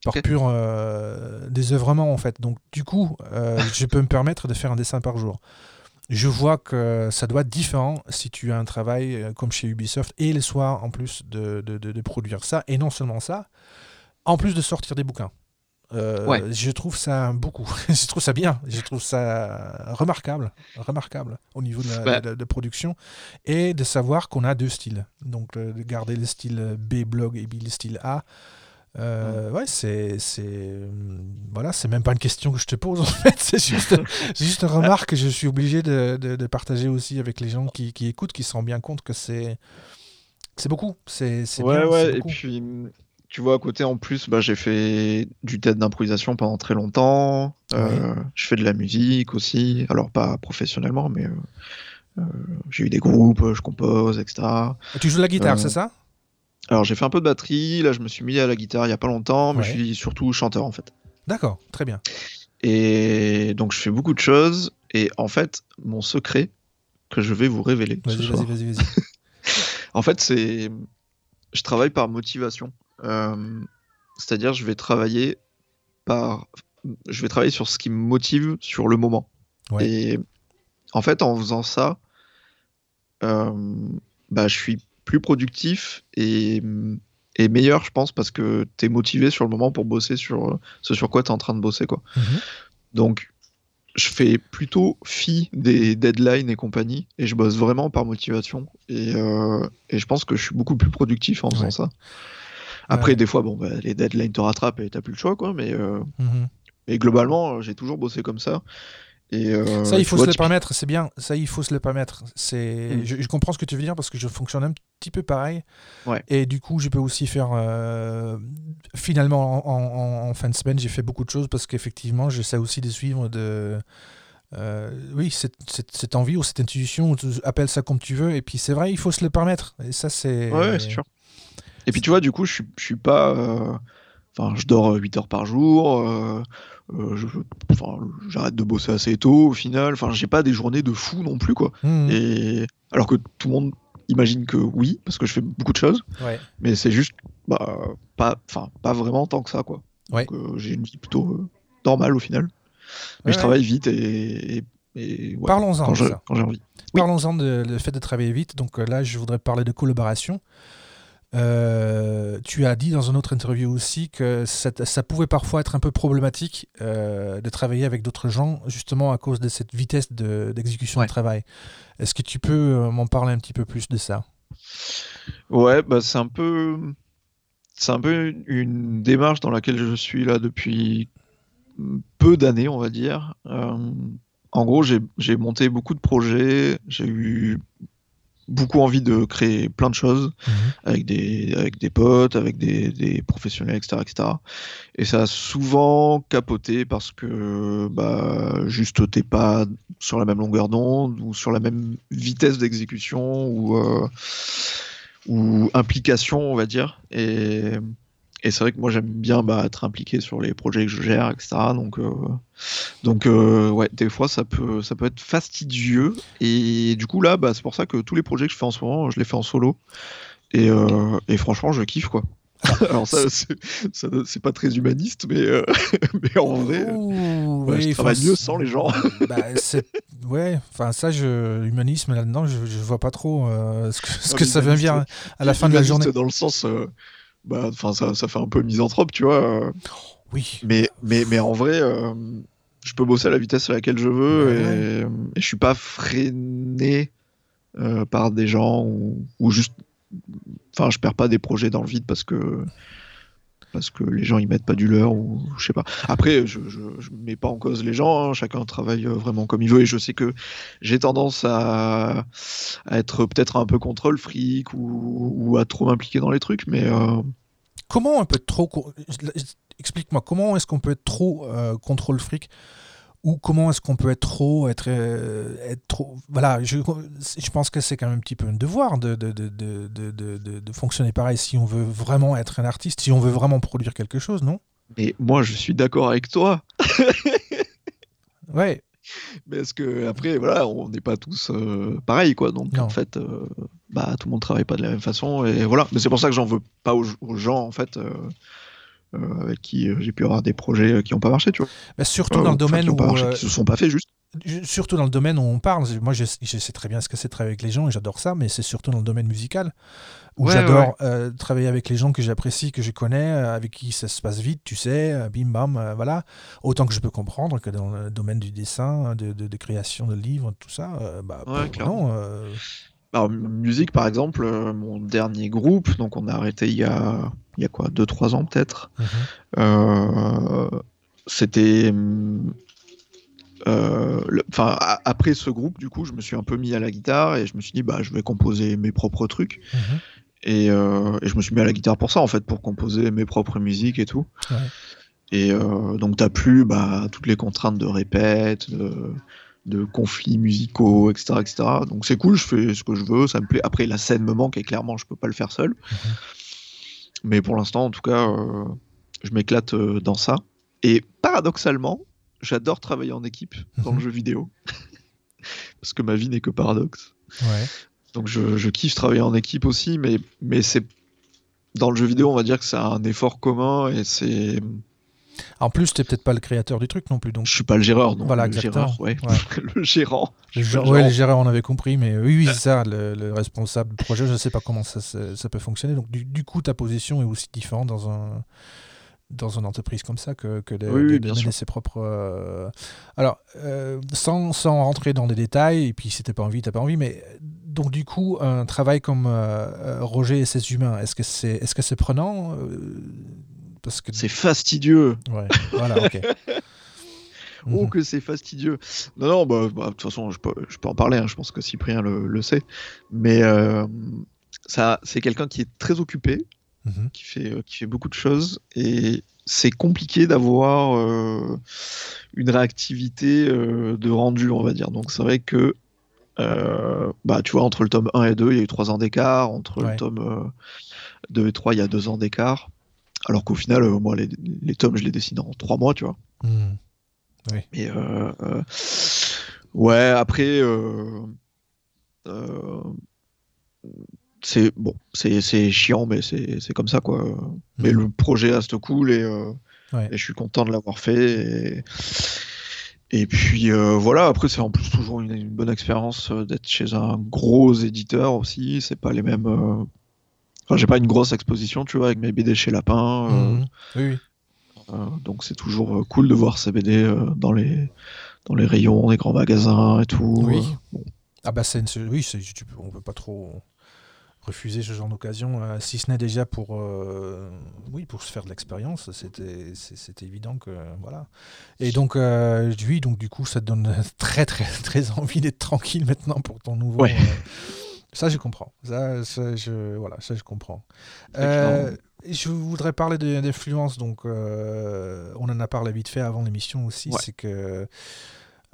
S2: par pur euh, désœuvrement en fait. Donc du coup, euh, je peux me permettre de faire un dessin par jour. Je vois que ça doit être différent si tu as un travail euh, comme chez Ubisoft et le soir en plus de, de- de- de produire ça. Et non seulement ça, en plus de sortir des bouquins. Euh,
S3: Ouais.
S2: Je trouve ça beaucoup. je trouve ça bien. Je trouve ça remarquable, remarquable au niveau de la
S3: Bah.
S2: de- de production et de savoir qu'on a deux styles. Donc euh, de garder le style B blog et le style A. Euh, Ouais, c'est, c'est, voilà, c'est même pas une question que je te pose en fait. C'est juste, une remarque que je suis obligé de, de- de partager aussi avec les gens qui, qui écoutent, qui se rendent bien compte que c'est, c'est beaucoup. C'est, c'est
S3: Ouais,
S2: bien,
S3: ouais,
S2: c'est
S3: et puis, tu vois, à côté, en plus, bah, j'ai fait du théâtre d'improvisation pendant très longtemps. Euh, je fais de la musique aussi. Alors, pas professionnellement, mais euh, euh, j'ai eu des groupes, je compose, etc.
S2: Tu joues de la guitare,
S3: Euh,
S2: c'est ça?
S3: Alors, j'ai fait un peu de batterie. Là, je me suis mis à la guitare il y a pas longtemps, mais
S2: Ouais.
S3: je suis surtout chanteur, en fait.
S2: D'accord, très bien.
S3: Et donc, je fais beaucoup de choses. Et en fait, mon secret que je vais vous révéler
S2: vas-y, vas-y, vas-y.
S3: En fait, c'est. Je travaille par motivation. Euh, C'est-à-dire, je vais travailler par. Je vais travailler sur ce qui me motive sur le moment.
S2: Ouais.
S3: Et en fait, en faisant ça, euh, bah, je suis plus productif et, et meilleur, je pense, parce que tu es motivé sur le moment pour bosser sur euh, ce sur quoi tu es en train de bosser. Quoi.
S2: Mhm.
S3: Donc, je fais plutôt fi des deadlines et compagnie, et je bosse vraiment par motivation. Et, euh, et je pense que je suis beaucoup plus productif en faisant
S2: Ouais.
S3: ça. Après,
S2: Ouais.
S3: des fois, bon, bah, les deadlines te rattrapent et t'as plus le choix, quoi. Mais, euh,
S2: Mhm.
S3: mais globalement, euh, j'ai toujours bossé comme ça. Et, euh,
S2: Ça, il faut
S3: vois,
S2: se le permettre, c'est bien. Ça, il faut se le permettre. C'est,
S3: Mm.
S2: je, je comprends ce que tu veux dire parce que je fonctionne un petit peu pareil.
S3: Ouais.
S2: Et du coup, je peux aussi faire. euh, finalement, en, en- en fin de semaine, j'ai fait beaucoup de choses parce qu'effectivement, j'essaie aussi de suivre de. euh, oui, cette, cette- cette envie ou cette intuition, appelle ça comme tu veux. Et puis, c'est vrai, il faut se le permettre. Et ça, c'est.
S3: Ouais, c'est sûr. Et puis tu vois, du coup, je suis, pas. euh, Enfin, je dors 8 heures par jour. euh, euh, j'arrête de bosser assez tôt au final. Enfin, j'ai pas des journées de fou non plus, quoi.
S2: Mhm.
S3: Et alors que tout le monde imagine que oui, parce que je fais beaucoup de choses,
S2: Ouais.
S3: mais c'est juste bah, pas, enfin, pas vraiment tant que ça, quoi.
S2: Ouais.
S3: Euh, j'ai une vie plutôt euh, normale au final. Mais
S2: Ouais,
S3: je travaille vite et, et, et ouais,
S2: Parlons-en
S3: quand
S2: de ça.
S3: quand j'ai envie. Oui.
S2: Parlons-en de le fait de travailler vite. Donc euh, là, je voudrais parler de collaboration. Euh, tu as dit dans une autre interview aussi que ça, ça pouvait parfois être un peu problématique euh, de travailler avec d'autres gens, justement à cause de cette vitesse de- d'exécution
S3: Ouais.
S2: de travail. Est-ce que tu peux euh, m'en parler un petit peu plus de ça?
S3: Ouais, bah c'est un peu, c'est un peu une démarche dans laquelle je suis là depuis peu d'années, on va dire. Euh, en gros, j'ai j'ai monté beaucoup de projets, j'ai eu beaucoup envie de créer plein de choses
S2: Mhm.
S3: avec des, avec des potes, avec des, des professionnels, etc., etc. Et ça a souvent capoté parce que bah, juste t'es pas sur la même longueur d'onde ou sur la même vitesse d'exécution ou, euh, ou implication, on va dire. Et, et c'est vrai que moi j'aime bien bah, être impliqué sur les projets que je gère, etc. Donc, euh, donc euh, ouais, des fois ça peut, ça peut être fastidieux. Et du coup là, bah, c'est pour ça que tous les projets que je fais en ce moment, je les fais en solo. Et, euh, et franchement, je kiffe quoi. Alors ça, c'est pas très humaniste, mais, mais en vrai,
S2: Ouh,
S3: je
S2: oui,
S3: travaille mieux sans les gens.
S2: bah, ouais, enfin ça, je, l'humanisme là-dedans, je, je vois pas trop ce que, ce
S3: Non,
S2: que
S3: mais
S2: ça veut dire à la fin de la journée.
S3: Dans le sens, bah, enfin ça, ça fait un peu misanthrope, tu vois.
S2: Oui.
S3: Mais, mais, mais en vrai, euh, je peux bosser à la vitesse à laquelle je veux
S2: Ouais,
S3: et, et je suis pas freiné euh, par des gens ou, ou juste. Enfin, je perds pas des projets dans le vide parce que parce que les gens ils mettent pas du leur ou je sais pas. Après, je, je, mets pas en cause les gens, hein, chacun travaille euh, vraiment comme il veut et je sais que j'ai tendance à, être peut-être un peu contre le fric ou, à trop m'impliquer dans les trucs, mais euh,
S2: Comment on peut trop. Explique-moi, comment est-ce qu'on peut être trop euh, contre le fric? Ou comment est-ce qu'on peut être trop, être, euh, être trop. Voilà, je, je pense que c'est quand même un petit peu un devoir de, de, de, de, fonctionner pareil si on veut vraiment être un artiste, si on veut vraiment produire quelque chose, non?
S3: Et moi je suis d'accord avec toi.
S2: Ouais,
S3: Parce que après, voilà, on n'est pas tous euh, pareils, quoi. Donc
S2: Non.
S3: en fait, euh, bah tout le monde travaille pas de la même façon, et voilà. Mais c'est pour ça que j'en veux pas aux, aux gens, en fait, euh, avec qui euh, j'ai pu avoir des projets euh, qui n'ont pas marché, tu vois.
S2: Bah, surtout
S3: Euh,
S2: dans le
S3: enfin,
S2: domaine
S3: qui
S2: où.
S3: pas marché,
S2: euh,
S3: qui se sont pas faits juste.
S2: Surtout dans le domaine où on parle. Moi, je, je sais très bien ce que c'est de travailler avec les gens et j'adore ça, mais c'est surtout dans le domaine musical où
S3: Ouais,
S2: j'adore
S3: ouais.
S2: euh, travailler avec les gens que j'apprécie, que je connais, euh, avec qui ça se passe vite, tu sais, euh, bim bam, euh, voilà. Autant que je peux comprendre que dans le domaine du dessin, de, de, de création de livres, tout ça, euh, bah,
S3: Ouais,
S2: non.
S3: Alors, musique, par exemple, euh, mon dernier groupe, donc on a arrêté il y a, il y a quoi, 2-3 ans peut-être.
S2: mhm.
S3: Euh, c'était. hum, euh, Enfin, après ce groupe, du coup, je me suis un peu mis à la guitare et je me suis dit, bah, je vais composer mes propres trucs.
S2: Mhm.
S3: Et, et je me suis mis à la guitare pour ça, en fait, pour composer mes propres musiques et tout.
S2: Ouais.
S3: Et donc, t'as plus bah, toutes les contraintes de répète, de, de conflits musicaux, etc., etc. Donc, c'est cool, je fais ce que je veux, ça me plaît. Après, la scène me manque et clairement, je peux pas le faire seul. Mais pour l'instant, en tout cas, euh, je m'éclate euh, dans ça. Et paradoxalement, j'adore travailler en équipe dans
S2: Mhm.
S3: le jeu vidéo. Parce que ma vie n'est que paradoxe.
S2: Ouais.
S3: Donc je, je kiffe travailler en équipe aussi, mais, mais c'est dans le jeu vidéo, on va dire que c'est un effort commun et c'est.
S2: En plus, t'es peut-être pas le créateur du truc non plus, donc.
S3: Je suis pas le géreur, donc
S2: Voilà,
S3: le
S2: exactement.
S3: géreur, ouais.
S2: Ouais.
S3: le gérant.
S2: Le
S3: Je suis pas
S2: gé-
S3: le gérant.
S2: on avait compris, mais oui, oui, c'est ça, le, le responsable du projet, je ne sais pas comment ça, peut fonctionner. Donc, du, du coup, ta position est aussi différente dans un dans une entreprise comme ça que, que de,
S3: Oui,
S2: de-
S3: oui,
S2: de
S3: bien
S2: mener
S3: sûr.
S2: ses propres. euh, Alors, euh, sans, sans rentrer dans les détails, et puis si t'as pas envie, t'as pas envie, mais euh, donc du coup, un travail comme euh, euh, Roger et ses humains, est-ce que c'est est-ce que c'est prenant euh, Parce que
S3: C'est fastidieux.
S2: ouais, voilà, ok.
S3: Oh,
S2: Mhm.
S3: que c'est fastidieux. Non, non, bah, bah, de toute façon, je peux, je peux en parler, hein, je pense que Cyprien le, le sait. Mais euh, ça, c'est quelqu'un qui est très occupé,
S2: Mhm.
S3: qui fait, euh, qui fait beaucoup de choses, et c'est compliqué d'avoir euh, une réactivité de rendu, on va dire. Donc c'est vrai que, bah, tu vois, entre le tome 1 et 2, il y a eu 3 ans d'écart, entre
S2: Ouais.
S3: le tome euh, 2 et 3, il y a 2 ans d'écart. Alors qu'au final, euh, moi, les, les tomes, je les dessine en 3 mois, tu vois.
S2: Mhm.
S3: Et euh, euh, ouais, après, c'est bon, c'est chiant, mais c'est comme ça quoi. Mais
S2: Mhm.
S3: le projet reste cool et,
S2: Ouais.
S3: et je suis content de l'avoir fait. Et, et puis euh, voilà, après c'est en plus toujours une, une bonne expérience euh, d'être chez un gros éditeur aussi. C'est pas les mêmes. euh, Enfin, j'ai pas une grosse exposition, tu vois, avec mes BD chez Lapin. euh,
S2: Mhm. Oui, oui.
S3: euh, donc c'est toujours euh, cool de voir ces BD euh, dans les dans les rayons des grands magasins et tout.
S2: Oui.
S3: bon.
S2: Ah bah c'est une- oui, c'est- tu on peut pas trop refuser ce genre d'occasion, si ce n'est déjà pour oui pour se faire de l'expérience, c'était évident que voilà. Et donc oui donc du coup ça te donne très très très envie d'être tranquille maintenant pour ton nouveau
S3: Ouais.
S2: Ça, je comprends. Ça, ça, je, voilà, ça, je comprends. Euh, je voudrais parler de- d'influence. Donc, euh, on en a parlé vite fait avant l'émission aussi.
S3: Ouais.
S2: C'est que.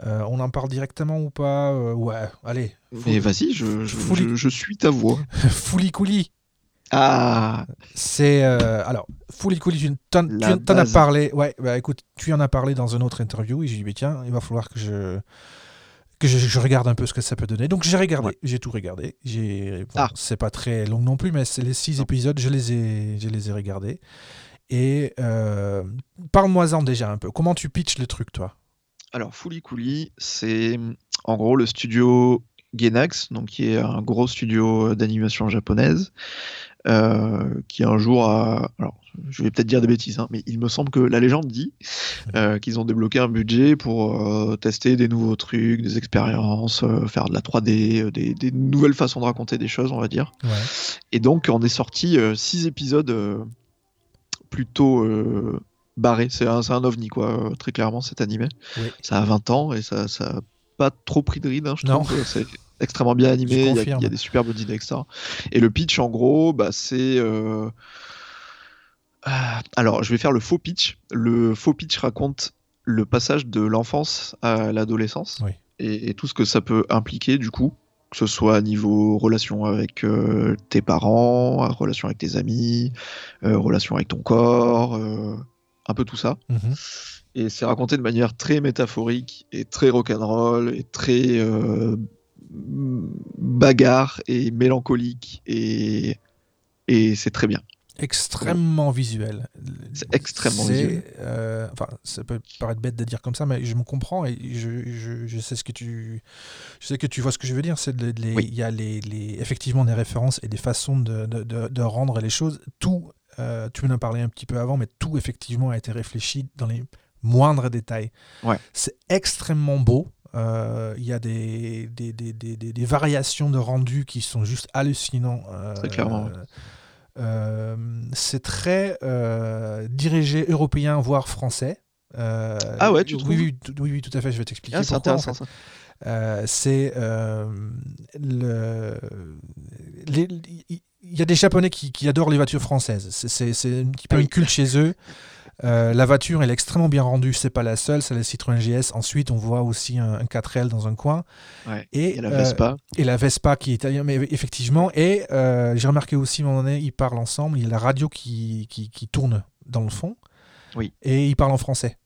S2: euh, on en parle directement ou pas Ouais, allez.
S3: Mais vas-y, je, suis ta voix.
S2: Fouli Couli.
S3: Ah
S2: C'est. alors, Fouli Couli, tu t'en t'en as parlé. Ouais, bah écoute, tu en as parlé dans une autre interview et j'ai dit, mais tiens, il va falloir que je. Que je, je regarde un peu ce que ça peut donner. Donc j'ai regardé,
S3: Ouais.
S2: j'ai tout regardé. J'ai, bon,
S3: Ah.
S2: c'est pas très long non plus, mais c'est les six
S3: Non.
S2: épisodes, je les ai, je les ai regardés. Et euh, parle-moi-en déjà un peu. Comment tu pitches le truc, toi?
S3: Alors, Fooly Cooly, c'est en gros le studio Gainax, donc qui est un gros studio d'animation japonaise, euh, qui un jour a. Alors, je vais peut-être dire des bêtises, hein, mais il me semble que la légende dit euh, qu'ils ont débloqué un budget pour euh, tester des nouveaux trucs, des expériences, euh, faire de la 3D, euh, des, des nouvelles façons de raconter des choses, on va dire.
S2: Ouais.
S3: Et donc, on est sorti euh, six épisodes euh, plutôt euh, barrés. C'est un, un ovni, quoi, euh, très clairement, cet animé.
S2: Oui.
S3: Ça a 20 ans et ça ça a pas trop pris de ride, hein, je
S2: Non.
S3: trouve. Extrêmement bien animé, il y, a- y des superbes idées, etc. Et le pitch, en gros, bah, c'est. euh, ah, Alors, je vais faire le faux pitch. Le faux pitch raconte le passage de l'enfance à l'adolescence
S2: Oui.
S3: et, et tout ce que ça peut impliquer, du coup que ce soit à niveau relation avec euh, tes parents, relation avec tes amis, euh, relation avec ton corps, un peu tout ça.
S2: Mhm.
S3: Et c'est raconté de manière très métaphorique et très rock'n'roll et très bagarre et mélancolique et, et c'est très bien.
S2: Extrêmement visuel.
S3: C'est extrêmement visuel.
S2: euh, enfin, ça peut paraître bête de dire comme ça, mais je me comprends et je, je, je sais ce que tu, je sais que tu vois ce que je veux dire. C'est
S3: Oui.
S2: il y a les, les- effectivement des références et des façons de, de, de- de rendre les choses. Tout, euh, tu m'en as parlé un petit peu avant, mais tout effectivement a été réfléchi dans les moindres détails.
S3: Ouais.
S2: C'est extrêmement beau. Euh, Il y a des, des, des, des, variations de rendu qui sont juste hallucinants. euh,
S3: Très clairement,
S2: euh, c'est très euh, dirigé européen, voire français. Euh,
S3: Ah ouais, tu
S2: oui, oui, tout- oui, oui, tout à fait, je vais t'expliquer.
S3: Ah, c'est
S2: en
S3: intéressant ça.
S2: c'est le, il y a des Japonais qui, qui adorent les voitures françaises. C'est- un petit peu une culte chez eux. Euh, la voiture, elle est extrêmement bien rendue. C'est pas la seule, c'est la Citroën GS. Ensuite, on voit aussi un, un 4L dans un coin.
S3: Ouais.
S2: Et,
S3: Et la
S2: euh,
S3: Vespa.
S2: et la Vespa qui est italien, mais effectivement. Et euh, j'ai remarqué aussi, à un moment donné, ils parlent ensemble. Il y a la radio qui, qui, qui tourne dans le fond.
S3: Oui.
S2: Et ils parlent en français.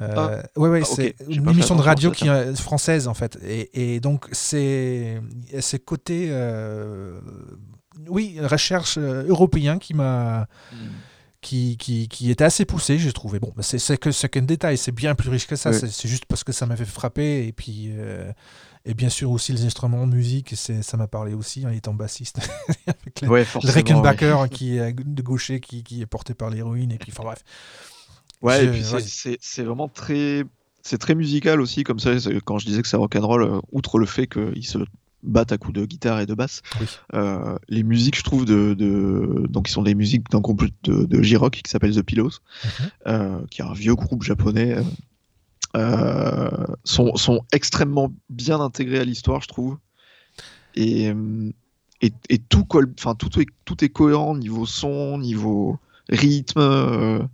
S2: Euh, ouais, ouais,
S3: Ah,
S2: c'est une émission de radio
S3: ça,
S2: qui est française en fait. Et, et donc c'est ce côté, euh, oui, recherche euh, européen qui m'a
S3: Hmm.
S2: Qui, qui, qui était assez poussé, j'ai trouvé. Bon, c'est que c'est qu'un détail, c'est bien plus riche que ça. C'est juste parce que ça m'avait frappé et puis euh, et bien sûr aussi les instruments de musique, ça m'a parlé aussi en étant bassiste avec le,
S3: Ouais,
S2: le qui est de gaucher qui, qui est porté par l'héroïne et puis enfin bref.
S3: Ouais,
S2: Je-
S3: et puis c'est-
S2: ouais.
S3: c'est vraiment très, c'est très musical aussi, comme ça. Quand je disais que c'est rock'n'roll, euh, outre le fait qu'ils se battent à coups de guitare et de basse,
S2: Oui.
S3: euh, les musiques, je trouve, de, de... donc ils sont des musiques d'un groupe de, de J-rock qui s'appelle The Pillows,
S2: Mhm.
S3: euh, qui est un vieux groupe japonais, euh, euh, sont, sont extrêmement bien intégrés à l'histoire, je trouve. Et, et, et tout, colle, tout, est, tout est cohérent niveau son, niveau rythme.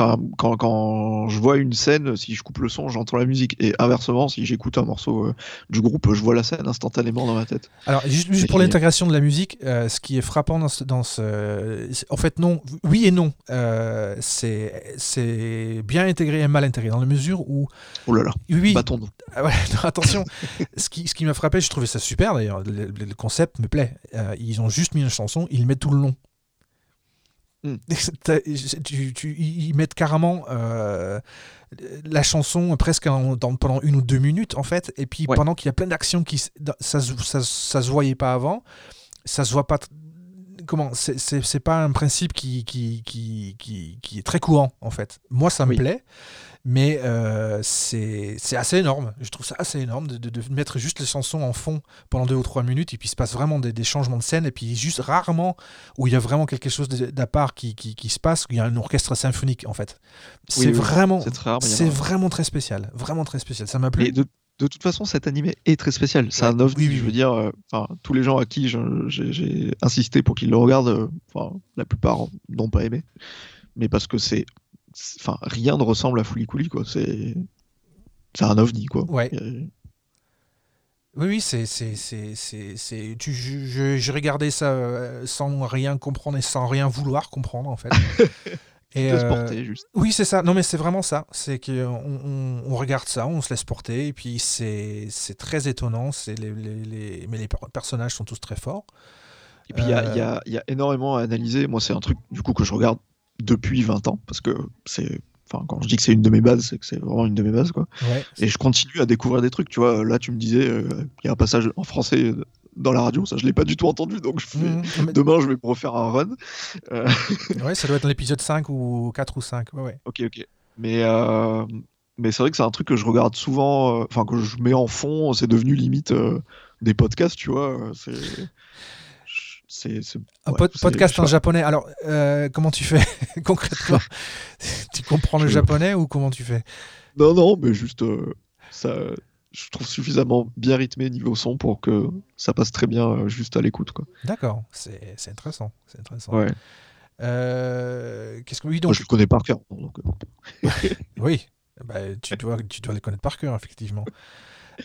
S3: Enfin, quand, quand je vois une scène, si je coupe le son, j'entends la musique. Et inversement, si j'écoute un morceau euh, du groupe, je vois la scène instantanément dans ma tête.
S2: Alors, juste, pour l'intégration de la musique, euh, ce qui est frappant dans ce. Dans ce c'est- en fait, non. Oui et non. Euh, c'est bien intégré et mal intégré, dans la mesure où.
S3: Oh là là,
S2: Oui,
S3: bâton-nous.
S2: ah ouais, non, attention. ce qui, ce qui m'a frappé, je trouvais ça super d'ailleurs. Le, le- concept me plaît. Ils ont juste mis une chanson, ils le mettent tout le long. Tu- tu- ils mettent carrément euh, la chanson presque en- dans- pendant une ou deux minutes en fait, et puis
S3: Ouais.
S2: pendant qu'il y a plein d'actions qui ça, ça, ça se voyait pas avant, ça se voit pas. Comment C'est- pas un principe qui, qui, qui, qui, qui est très courant en fait. Moi ça me
S3: Oui.
S2: plaît, mais euh, c'est assez énorme. Je trouve ça assez énorme de, de- de mettre juste les chansons en fond pendant deux ou trois minutes et puis il se passe vraiment des, des changements de scène et puis juste rarement où il y a vraiment quelque chose d'à part qui, qui, qui se passe, où il y a un orchestre symphonique en fait. C'est
S3: Oui, oui,
S2: vraiment,
S3: C'est
S2: vraiment très spécial, vraiment très spécial. Ça m'a plu.
S3: De, toute façon, cet animé est très spécial. C'est un ovni,
S2: oui, oui,
S3: je veux dire. euh, Enfin, tous les gens à qui j'ai insisté pour qu'ils le regardent, euh, enfin, la plupart n'ont pas aimé. Mais parce que c'est- enfin, rien ne ressemble à Fooly Cooley, quoi. C'est, c'est un ovni, quoi.
S2: Ouais.
S3: Euh,
S2: Oui, oui, c'est, c'est, c'est, c'est, c'est- tu, je, regardé ça euh, sans rien comprendre et sans rien vouloir comprendre en fait. Et,
S3: se laisse
S2: euh,
S3: porter, juste.
S2: Oui, c'est ça. Non, mais c'est vraiment ça. C'est qu'on on, on regarde ça, on se laisse porter, et puis c'est, c'est très étonnant. C'est les, les- les- Mais les per- personnages sont tous très forts.
S3: Et puis, il y a,
S2: euh,
S3: y a- il y a énormément à analyser. Moi, c'est un truc, du coup, que je regarde depuis 20 ans. Parce que c'est, enfin, quand je dis que c'est une de mes bases, c'est que c'est vraiment une de mes bases, quoi.
S2: Ouais,
S3: Et je continue à découvrir des trucs, tu vois. Là, tu me disais, euh, il y a un passage en français dans la radio, ça je l'ai pas du tout entendu, donc je fais...
S2: Mais-
S3: demain je vais me refaire un run. Euh,
S2: ouais, ça doit être dans l'épisode 5 ou 4 ou 5. Ouais, ouais.
S3: ok, ok. Mais, euh, mais c'est vrai que c'est un truc que je regarde souvent, euh, enfin que je mets en fond, c'est devenu limite des podcasts, tu vois. C'est. C'est.
S2: Un
S3: ouais,
S2: podcast en japonais. Alors, euh, comment tu fais concrètement? Tu comprends le
S3: Je-
S2: japonais ou comment tu fais?
S3: Non, non, mais juste. euh, ça, je trouve suffisamment bien rythmé niveau son pour que ça passe très bien euh, juste à l'écoute, quoi.
S2: D'accord, c'est, intéressant. C'est intéressant.
S3: Ouais.
S2: Qu'est-ce que oui
S3: Moi,
S2: donc
S3: je le connais par cœur. donc,
S2: oui, bah, tu dois tu dois les connaître par cœur effectivement.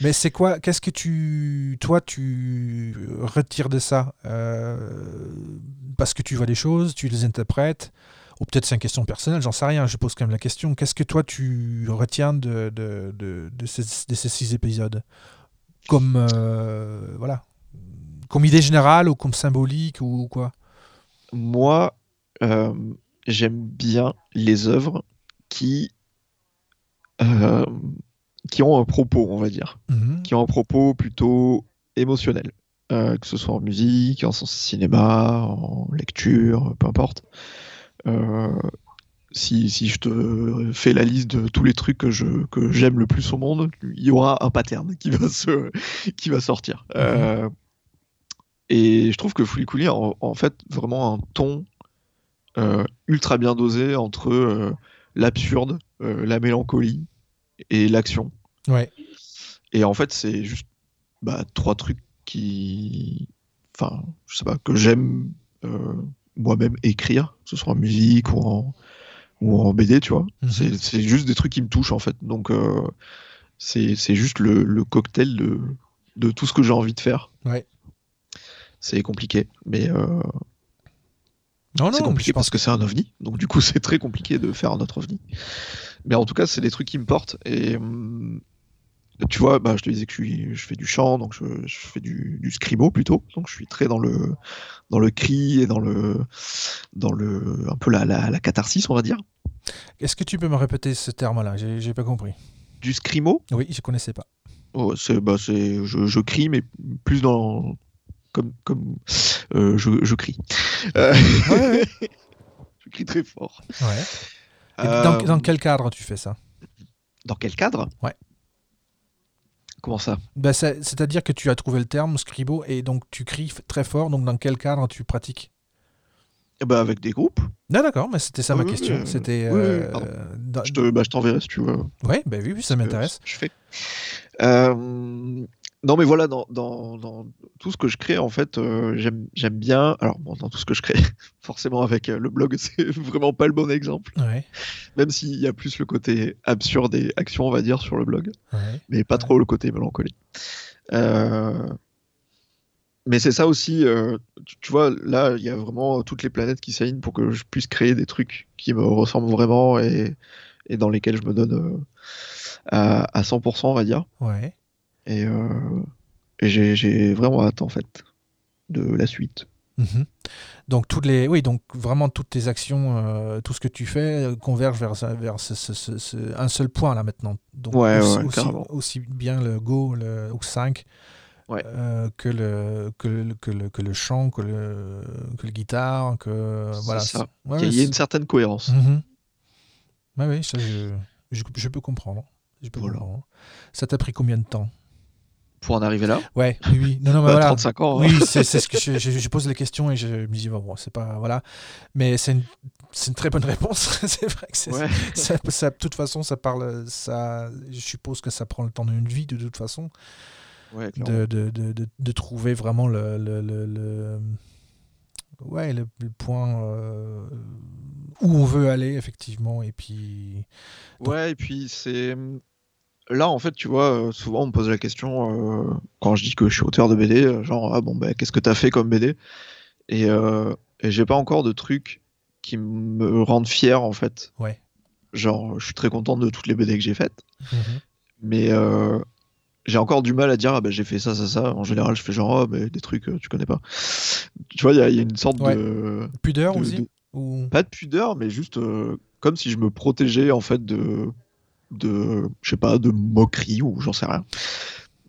S2: Mais c'est quoi Qu'est-ce que tu toi tu retires de ça Euh, Parce que tu vois des choses, tu les interprètes, ou peut-être c'est une question personnelle, j'en sais rien. Je pose quand même la question. Qu'est-ce que toi tu retiens de de, de, ces, ces six épisodes? Comme euh, voilà, comme idée générale ou comme symbolique ou quoi?
S3: Moi, euh, j'aime bien les œuvres qui, qui ont un propos, on va dire,
S2: Mhm.
S3: qui ont un propos plutôt émotionnel, Euh, que ce soit en musique, en cinéma, en lecture, peu importe. Euh, si, si je te fais la liste de tous les trucs que je que j'aime le plus au monde, il y aura un pattern qui va se qui va sortir. Euh, et je trouve que Fooly Cooley a en, en fait vraiment un ton ultra bien dosé entre l'absurde, la mélancolie et l'action.
S2: Ouais.
S3: Et en fait, c'est juste bah, trois trucs qui, enfin, je sais pas, que j'aime euh, moi-même écrire, que ce soit en musique ou en, ou en BD, tu vois.
S2: Mhm.
S3: C'est- C'est juste des trucs qui me touchent en fait. Donc, euh, c'est c'est juste le, le cocktail de, de tout ce que j'ai envie de faire.
S2: Ouais.
S3: C'est compliqué, mais euh,
S2: Non,
S3: c'est
S2: non,
S3: compliqué
S2: je pense
S3: parce que c'est un ovni. Donc, du coup, c'est très compliqué de faire un autre ovni. Mais en tout cas, c'est des trucs qui me portent. Et hum, tu vois, bah, je te disais que je, suis, je fais du chant, donc je, je fais du, du scribo plutôt. Donc, je suis très dans le, dans le cri et dans le, dans le, un peu la, la, la catharsis, on va dire.
S2: Est-ce que tu peux me répéter ce terme-là? J'ai pas compris.
S3: Du scrimo,
S2: Oui, je connaissais pas.
S3: oh, c'est, bah, c'est, je, je crie, mais plus dans, comme, comme, euh, je, je crie. Euh,
S2: Ouais,
S3: je crie très fort.
S2: ouais. Et dans,
S3: Euh,
S2: dans quel cadre tu fais ça
S3: dans quel cadre
S2: Ouais.
S3: Comment ça
S2: Ben, c'est- C'est-à-dire que tu as trouvé le terme scribo et donc tu cries très fort. Donc dans quel cadre tu pratiques
S3: Eh ben, Avec des groupes.
S2: Non, d'accord, mais c'était ça ma
S3: Oui,
S2: question.
S3: euh,
S2: C'était.
S3: oui,
S2: euh,
S3: pardon.
S2: dans-
S3: Je, te, bah, je t'enverrai si tu veux.
S2: Ouais, ben oui, oui, ça m'intéresse.
S3: Je fais. Euh, non, mais voilà, dans, dans, dans tout ce que je crée, en fait, euh, j'aime bien. Alors, bon, dans tout ce que je crée, forcément, avec euh, le blog, c'est vraiment pas le bon exemple.
S2: Ouais,
S3: Même s'il y a plus le côté absurde et action, on va dire, sur le blog,
S2: ouais.
S3: mais pas
S2: Ouais.
S3: trop le côté mélancolie. Euh, Mais c'est ça aussi, euh, tu, tu vois, là, il y a vraiment toutes les planètes qui s'alignent pour que je puisse créer des trucs qui me ressemblent vraiment et, et dans lesquels je me donne à, à 100%, on va dire.
S2: Ouais.
S3: Et, euh, et j'ai- j'ai vraiment hâte, en fait, de la suite.
S2: Mhm. Donc toutes les, oui, donc vraiment toutes tes actions, euh, tout ce que tu fais euh, converge vers, vers ce- ce- ce- ce- un seul point là maintenant. Donc
S3: Ouais,
S2: aussi,
S3: ouais,
S2: aussi- aussi bien le Go le, ou 5
S3: Ouais.
S2: euh, que, le, que, le, que, le, que le chant, que le, que le guitare, que
S3: C'est
S2: voilà.
S3: ça. Il y a- une certaine cohérence.
S2: Ouais, oui, ça je, je, je peux comprendre. Je peux
S3: Voilà.
S2: comprendre. Ça t'a pris combien de temps?
S3: Pour en arriver là.
S2: Ouais, oui, oui. Non, non, mais
S3: Bah,
S2: voilà.
S3: 35 ans. hein.
S2: Oui, c'est ce que je, je- je pose les questions et je me dis, bon, bon, c'est pas. Voilà. Mais c'est une, une très bonne réponse. c'est vrai que c'est.
S3: Ouais.
S2: Ça, ça- de toute façon, ça parle. Ça, je suppose que ça prend le temps d'une vie, de toute façon,
S3: Ouais,
S2: de, de, de, trouver vraiment le. le, le, le- ouais, le, le point euh, où on veut aller, effectivement. Et puis.
S3: Ouais, et puis c'est. Là, en fait, tu vois, euh, souvent on me pose la question euh, quand je dis que je suis auteur de BD, euh, genre, ah bon, bah, qu'est-ce que t'as fait comme BD? Et, euh, et j'ai pas encore de trucs qui me rendent fier, en fait.
S2: Ouais.
S3: Genre, je suis très content de toutes les BD que j'ai faites,
S2: Mhm.
S3: mais euh, j'ai encore du mal à dire, ah bah, j'ai fait ça, ça, ça. En général, je fais genre, ah, mais des trucs, tu connais pas. Tu vois, il y, a- il y a une sorte
S2: Ouais.
S3: de.
S2: Pudeur
S3: de-
S2: aussi
S3: de-
S2: ou...
S3: pas de pudeur, mais juste comme si je me protégeais en fait de, de je sais pas, de moquerie ou j'en sais rien.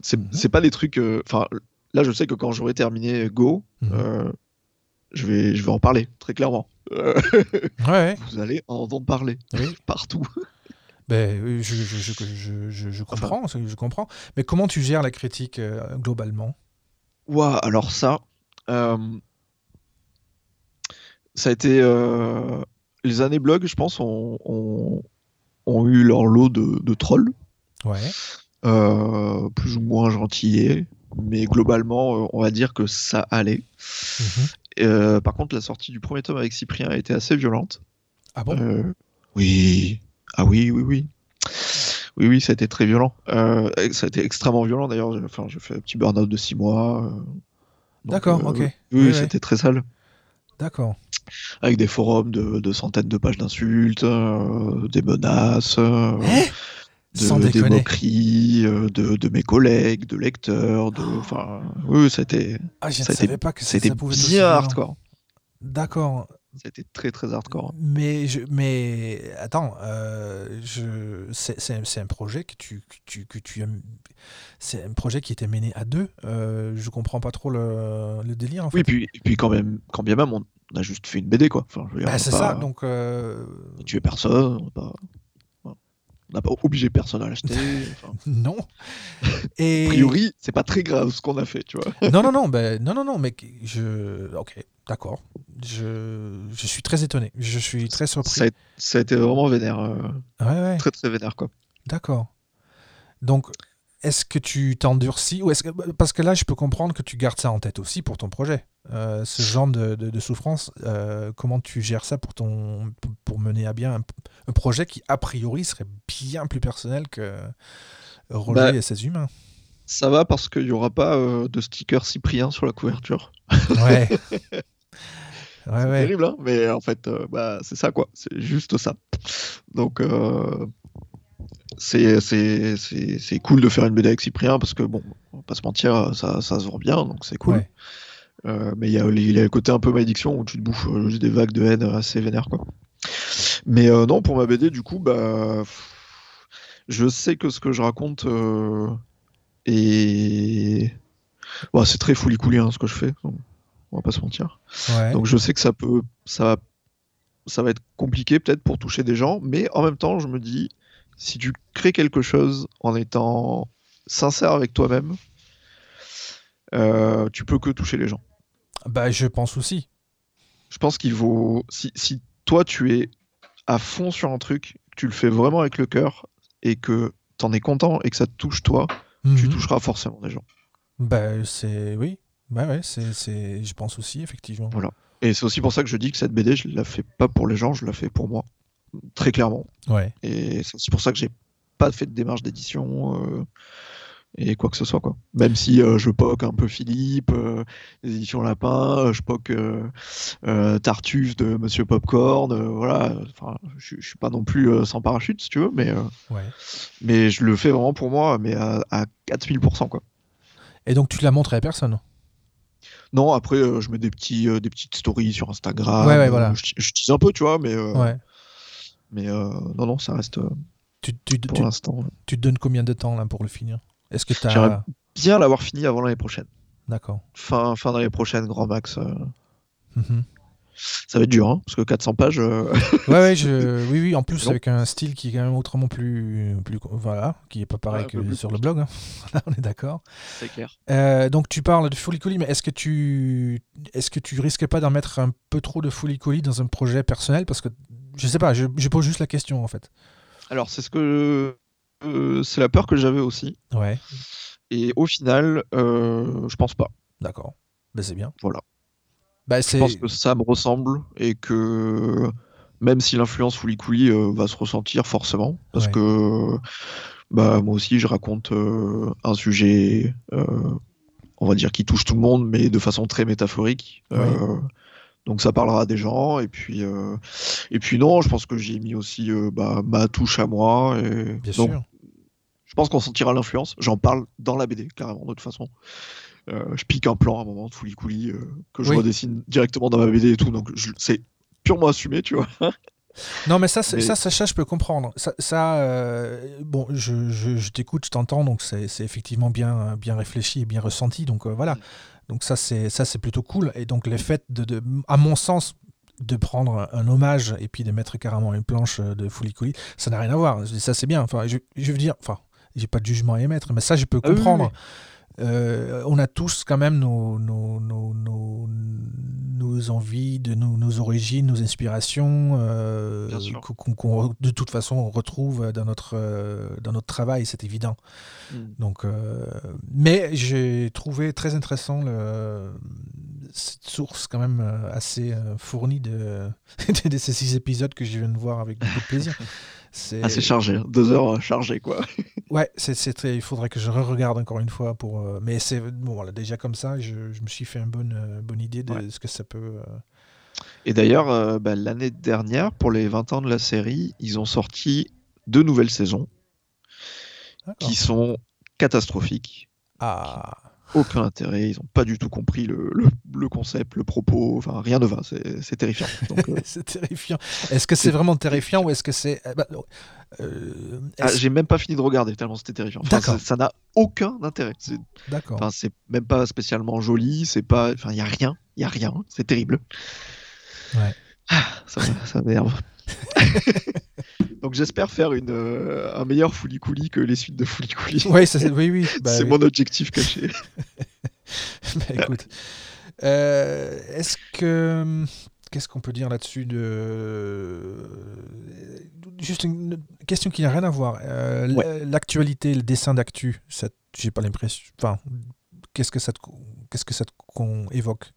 S3: C'est c'est pas des trucs. euh, Enfin, là, je sais que quand j'aurai terminé Go,
S2: Mhm.
S3: euh, je vais, je vais en parler très clairement. Euh,
S2: Ouais,
S3: vous allez en entendre parler
S2: Oui.
S3: partout.
S2: Ben, je, je, je, je, comprends, je comprends. Mais comment tu gères la critique euh, globalement?
S3: Ouah, alors ça, ça a été les années blog, je pense, ont, ont, ont eu leur lot de, de trolls.
S2: Ouais.
S3: euh, plus ou moins gentillés, mais globalement, euh, on va dire que ça allait.
S2: Mhm.
S3: Euh, par contre, la sortie du premier tome avec Cyprien a été assez violente.
S2: Ah bon?
S3: Euh, oui, ah oui, oui, oui. Oui, oui, ça a été très violent. Ça a été extrêmement violent d'ailleurs. J'ai- Enfin, j'ai fait un petit burn-out de 6 mois.
S2: D'accord, ok.
S3: Oui,
S2: Oui,
S3: oui,
S2: oui.
S3: c'était très sale.
S2: D'accord.
S3: Avec des forums de, de centaines de pages d'insultes, euh, des menaces. euh,
S2: Hein
S3: de,
S2: Sans
S3: des moqueries euh, de, de mes collègues, de lecteurs, de, enfin, oui, c'était,
S2: Ah, je ne savais pas que ça,
S3: c'était
S2: ça pouvait être aussi
S3: bien
S2: violent.
S3: hardcore.
S2: D'accord.
S3: C'était très très hardcore.
S2: Mais, je, mais attends, euh, c'est, un projet que tu, que tu, que tu aimes- c'est un projet qui était mené à deux. Euh, je comprends pas trop le, le délire en fait.
S3: Oui, puis, et puis quand même, quand bien même, on a juste fait une BD quoi. Enfin,
S2: Bah,
S3: a
S2: c'est
S3: pas
S2: ça. Donc, euh,
S3: tué personne, on pas, on n'a pas obligé personne à l'acheter. enfin,
S2: non. Et
S3: a priori, c'est pas très grave ce qu'on a fait, tu vois.
S2: non, non, non, ben, non, non, non, mais je, ok, d'accord. Je, je suis très étonné. Je suis très surpris.
S3: Ça a, ça a été vraiment vénère, euh,
S2: Ouais, ouais.
S3: très très vénère quoi.
S2: D'accord. Donc, est-ce que tu t'endurcis ou est-ce que parce que là, je peux comprendre que tu gardes ça en tête aussi pour ton projet. Euh, ce genre de, de- de souffrance, euh, comment tu gères ça pour ton pour mener à bien un, un projet qui a priori serait bien plus personnel que Roger
S3: Bah,
S2: et ses humains?
S3: Ça va parce qu'il y aura pas euh, de sticker Cyprien sur la couverture.
S2: Ouais.
S3: C'est
S2: ouais.
S3: terrible, hein mais en fait, bah, c'est ça, quoi. C'est juste ça. Donc, c'est c'est- c'est- c'est cool de faire une BD avec Cyprien parce que, bon, on va pas se mentir, ça, ça se vend bien, donc c'est cool.
S2: Ouais.
S3: Euh, mais il y, a les- il y a le côté un peu malédiction où tu te bouffes euh, juste des vagues de haine assez vénères, quoi. Mais euh, non, pour ma BD, du coup, bah, je sais que ce que je raconte euh, est. Bon, c'est très fouli hein, ce que je fais, on va pas se mentir.
S2: Ouais.
S3: Donc je sais que ça peut, ça ça va être compliqué peut-être pour toucher des gens, mais en même temps, je me dis, si tu crées quelque chose en étant sincère avec toi-même, euh, tu peux que toucher les gens.
S2: Bah, je pense aussi.
S3: Je pense qu'il vaut, si, si toi tu es à fond sur un truc, que tu le fais vraiment avec le cœur et que t'en es content et que ça te touche toi, tu
S2: Mhm.
S3: toucheras forcément des gens.
S2: Bah, c'est oui. Bah ouais, c'est c'est je pense aussi effectivement.
S3: Voilà. Et c'est aussi pour ça que je dis que cette BD, je la fais pas pour les gens, je la fais pour moi, très clairement.
S2: Ouais.
S3: Et c'est aussi pour ça que j'ai pas fait de démarche d'édition euh, et quoi que ce soit quoi. Même si euh, je poque un peu Philippe, euh, les éditions Lapin, euh, je poque Tartuffe de Monsieur Popcorn, voilà. Enfin, je je suis pas non plus sans parachute si tu veux, mais
S2: Ouais.
S3: mais je le fais vraiment pour moi, mais à, à 4000% quoi.
S2: Et donc tu l'as montré à personne?
S3: Non, après je mets des petits des petites stories sur Instagram.
S2: Ouais, ouais, voilà.
S3: je, je tease un peu, tu vois, mais
S2: Ouais.
S3: Mais euh, non non, ça reste euh,
S2: Tu, tu,
S3: pour l'instant.
S2: tu te donnes combien de temps là pour le finir? Est-ce que tu
S3: J'aimerais- Bien l'avoir fini avant l'année prochaine.
S2: D'accord.
S3: fin, fin d'année prochaine, grand max. euh.
S2: Mhm.
S3: Ça va être dur, hein, parce que 400 pages. euh,
S2: Ouais, ouais, je... oui, oui, en plus avec un style qui est quand même autrement plus, plus voilà, qui est pas pareil
S3: Ouais,
S2: que
S3: plus
S2: sur le blog. hein. Là, on est d'accord.
S3: c'est clair.
S2: Euh, donc tu parles de Fully Coly, mais est-ce que tu est-ce que tu risques pas d'en mettre un peu trop de Fully Coly dans un projet personnel? Parce que je sais pas, je, je pose juste la question en fait.
S3: Alors, c'est ce que. euh, c'est la peur que j'avais aussi.
S2: Ouais,
S3: Et au final, euh, je pense pas.
S2: d'accord. Ben, c'est bien.
S3: Voilà.
S2: Bah,
S3: Je pense que ça me ressemble et que même si l'influence Cooley euh, va se ressentir forcément, parce
S2: Ouais.
S3: que bah, moi aussi je raconte euh, un sujet, euh, on va dire, qui touche tout le monde, mais de façon très métaphorique. Euh, donc ça parlera à des gens, et puis, euh, et puis non, je pense que j'ai mis aussi euh, bah, ma touche à moi. Et
S2: bien
S3: donc,
S2: sûr.
S3: je pense qu'on sentira l'influence. J'en parle dans la BD, carrément, de toute façon. Euh, je pique un plan à un moment de euh, que je
S2: Oui.
S3: redessine directement dans ma BD et tout, donc c'est purement assumé, tu vois.
S2: Non, mais ça,
S3: Mais-
S2: ça, ça, ça, je peux comprendre. Ça, ça, euh, bon, je, je, je t'écoute, je t'entends, donc c'est c'est effectivement bien, bien réfléchi et bien ressenti. Donc euh, voilà. Donc ça, c'est ça, c'est plutôt cool. Et donc les faits de, de, à mon sens, de prendre un hommage et puis de mettre carrément une planche de Fully Cooley, ça n'a rien à voir. Ça, c'est bien. Enfin, je, je veux dire, enfin, j'ai pas de jugement à émettre, mais ça, je peux
S3: Ah oui, oui,
S2: comprendre.
S3: oui.
S2: Euh, on a tous quand même nos, nos, nos, nos, nos envies, de nos, nos origines, nos inspirations, euh, qu'on- de toute façon on retrouve dans notre, euh, dans notre travail, c'est évident. Donc, euh, mais j'ai trouvé très intéressant le, cette source quand même assez fournie de, de ces six épisodes que je viens de voir avec beaucoup de plaisir. C'est
S3: Assez chargé, hein. deux heures euh, chargées, quoi.
S2: Ouais, c'est, très- il faudrait que je re-regarde encore une fois pour. euh, mais c'est bon, voilà, déjà comme ça, je, je me suis fait une bonne, euh, bonne idée de
S3: Ouais.
S2: ce que ça peut. euh,
S3: Et d'ailleurs, euh, bah, l'année dernière, pour les 20 ans de la série, ils ont sorti deux nouvelles saisons qui sont catastrophiques.
S2: Ah,
S3: Aucun intérêt, ils n'ont pas du tout compris le, le- le concept, le propos, enfin rien ne va, c'est terrifiant. Euh,
S2: c'est terrifiant. Est-ce que c'est vraiment terrifiant ou est-ce que c'est. eh ben, euh,
S3: ah, j'ai même pas fini de regarder tellement c'était terrifiant. Enfin, ça n'a aucun intérêt. C'est
S2: D'accord.
S3: Enfin, c'est même pas spécialement joli, c'est pas. Enfin, il y a rien, il y a rien, c'est terrible.
S2: Ouais.
S3: Ah, ça, ça m'énerve. Donc j'espère faire une, euh, un meilleur Cooley que les suites de Cooley.
S2: Ouais, ça, oui, oui. bah
S3: c'est
S2: oui.
S3: mon objectif caché.
S2: Bah, écoute. Euh, est-ce que. Qu'est-ce qu'on peut dire là-dessus de. Juste une question qui n'a rien à voir. Euh,
S3: Ouais.
S2: L'actualité, le dessin d'actu, j'ai pas l'impression. Enfin, qu'est-ce que ça te, qu'est-ce que ça te con- évoque?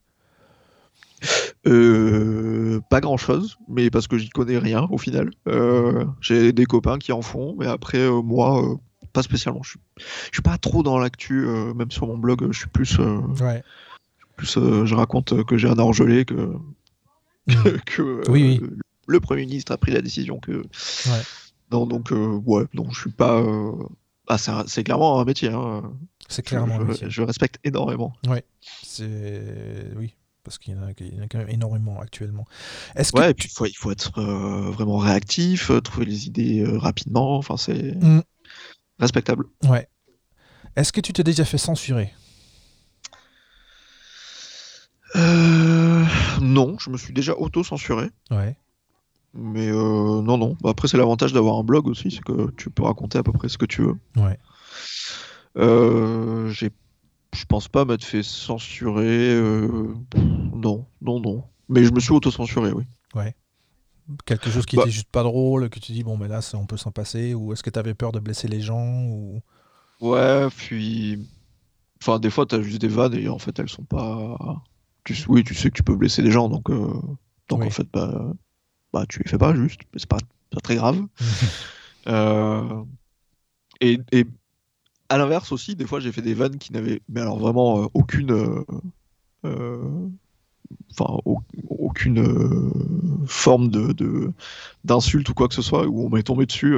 S3: Euh, pas grand chose, mais parce que j'y connais rien au final. Euh, J'ai des copains qui en font, mais après, euh, moi, pas spécialement. Je suis, je suis pas trop dans l'actu, même sur mon blog, je suis plus.
S2: Ouais.
S3: plus je raconte que j'ai un orgelé que,
S2: Mhm.
S3: que
S2: Oui,
S3: le Premier ministre a pris la décision que.
S2: Ouais.
S3: Non, donc, ouais, non, je suis pas. Ah, c'est clairement un métier. hein.
S2: C'est clairement
S3: je,
S2: un métier.
S3: je respecte énormément.
S2: C'est oui, parce qu'il y, en a, il y en a quand même énormément actuellement. Est-ce que
S3: Ouais, et puis il faut, il faut être euh, vraiment réactif, euh, trouver les idées euh, rapidement. Enfin, c'est
S2: Mm.
S3: respectable.
S2: ouais. Est-ce que tu t'es déjà fait censurer?
S3: Euh, non, je me suis déjà auto-censuré.
S2: Ouais.
S3: Mais non, non. Bah, après, c'est l'avantage d'avoir un blog aussi, c'est que tu peux raconter à peu près ce que tu veux.
S2: Ouais.
S3: J'ai, je pense pas m'être fait censurer. euh, non, non, non. Mais je me suis auto-censuré, oui.
S2: Quelque chose qui
S3: Bah.
S2: était juste pas drôle, que tu dis bon mais là ça, on peut s'en passer, ou est-ce que tu avais peur de blesser les gens ou?
S3: Ouais, puis. Enfin, des fois, t'as juste des vannes et en fait, elles sont pas. Tu... Oui, tu sais que tu peux blesser des gens, donc. euh, Donc
S2: Oui.
S3: en fait, bah... bah, tu les fais pas juste. Mais c'est pas... pas très grave. Euh, Et, et à l'inverse aussi, des fois j'ai fait des vannes qui n'avaient, mais alors vraiment euh, aucune, euh, euh, enfin au- aucune euh, forme de d'insulte ou quoi que ce soit, où on m'est tombé dessus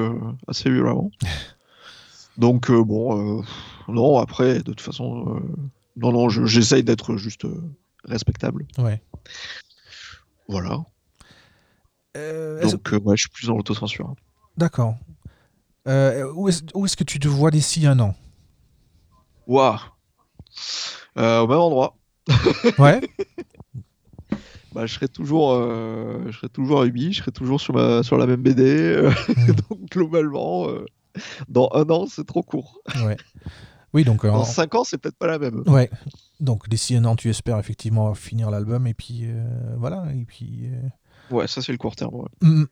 S3: assez violemment. Donc bon, non après de toute façon, non non, je- j'essaye d'être juste respectable.
S2: Ouais.
S3: Voilà. Donc ouais, je suis plus dans l'autocensure.
S2: D'accord. Euh, où est-ce que tu te vois d'ici un an?
S3: Waouh. Au même endroit.
S2: Ouais.
S3: bah, je serai toujours, euh, je serai toujours à Ubi, je serai toujours sur, ma, sur la même BD. euh, donc globalement, euh, dans un an, c'est trop court.
S2: Ouais. Oui, donc,
S3: Dans
S2: en-
S3: cinq ans, c'est peut-être pas la même.
S2: ouais. donc d'ici un an, tu espères effectivement finir l'album et puis voilà. Et puis.
S3: Ouais, ça c'est le court terme. ouais.
S2: Mm.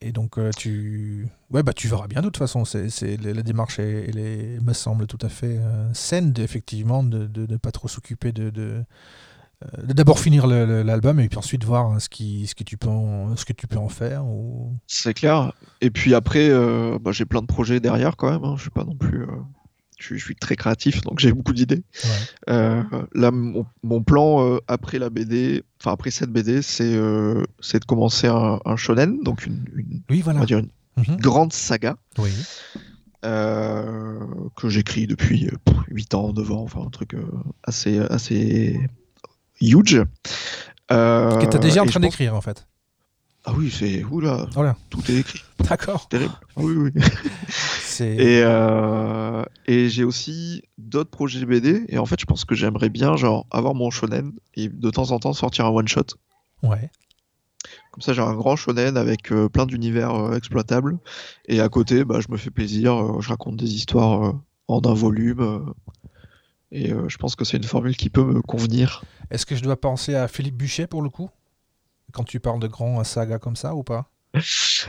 S2: Et donc euh, tu, ouais bah tu verras bien de toute façon. C'est, la, démarche, elle me semble tout à fait euh, saine, effectivement, de ne pas trop s'occuper de, de, euh, d'abord finir l'album et puis ensuite voir hein, ce qui, ce que tu peux, en, ce que tu peux en faire.
S3: C'est clair. Et puis après, bah, j'ai plein de projets derrière quand même. hein. Je suis pas non plus. Je suis, je suis très créatif, donc j'ai beaucoup d'idées.
S2: Ouais.
S3: Euh, là, mon, mon plan euh, après la BD, enfin après cette BD, c'est euh, c'est de commencer un, un shonen, donc une, une-
S2: Oui,
S3: on va dire une
S2: Mhm.
S3: grande saga
S2: Oui.
S3: que j'écris depuis euh, pff, 8 ans, 9 ans, enfin un truc assez, assez huge.
S2: Que tu déjà en train
S3: pense-
S2: d'écrire en fait.
S3: Ah oui, c'est. Oula,
S2: Voilà.
S3: tout est écrit.
S2: D'accord.
S3: Terrible. Ah oui, oui. Et, euh, et j'ai aussi d'autres projets BD. Et en fait, je pense que j'aimerais bien genre avoir mon shonen et de temps en temps sortir un one shot.
S2: Ouais.
S3: Comme ça, j'ai un grand shonen avec euh, plein d'univers euh, exploitables. Et à côté, bah, je me fais plaisir. euh, je raconte des histoires en un volume. et je pense que c'est une formule qui peut me convenir.
S2: Est-ce que je dois penser à Philippe Buchet pour le coup? Quand tu parles de grands sagas comme ça ou pas?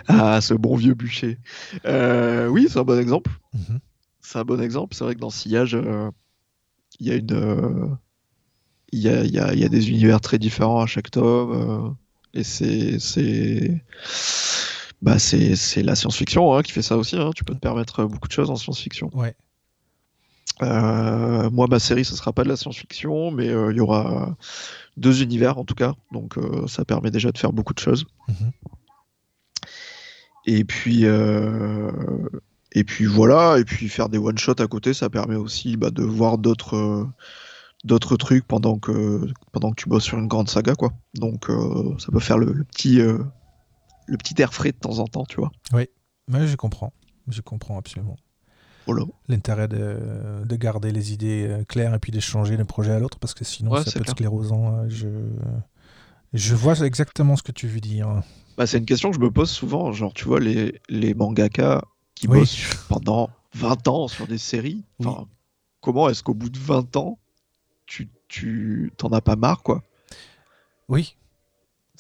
S3: Ah, ce bon vieux bûcher. Euh, oui, c'est un bon exemple.
S2: Mhm.
S3: C'est un bon exemple. C'est vrai que dans Sillage, euh, il y a une. euh, Il y, a, il y a- y a des univers très différents à chaque tome. et c'est. Bah, c'est la science-fiction hein, qui fait ça aussi. hein. Tu peux te permettre beaucoup de choses en science-fiction.
S2: Ouais.
S3: Euh, moi, ma série, ce sera pas de la science-fiction, mais euh, il y aura deux univers en tout cas. Donc, euh, ça permet déjà de faire beaucoup de choses.
S2: Mhm.
S3: Et puis, euh, et puis voilà, et puis faire des one-shots à côté, ça permet aussi bah, de voir d'autres euh, d'autres trucs pendant que, pendant que tu bosses sur une grande saga, quoi. Donc euh, ça peut faire le, le petit, le petit air frais de temps en temps, tu vois.
S2: Mais je comprends. Je comprends absolument.
S3: Voilà.
S2: L'intérêt de, de garder les idées euh, claires et puis d'échanger d'un projet à l'autre parce que sinon
S3: Ouais,
S2: ça peut être
S3: clair.
S2: sclérosant. euh, Je, je vois exactement ce que tu veux dire.
S3: Bah, c'est une question que je me pose souvent, genre tu vois les, les mangaka qui
S2: Oui.
S3: bossent pendant 20 ans sur des séries,
S2: Oui.
S3: comment est-ce qu'au bout de 20 ans, tu tu t'en as pas marre, quoi?
S2: Oui.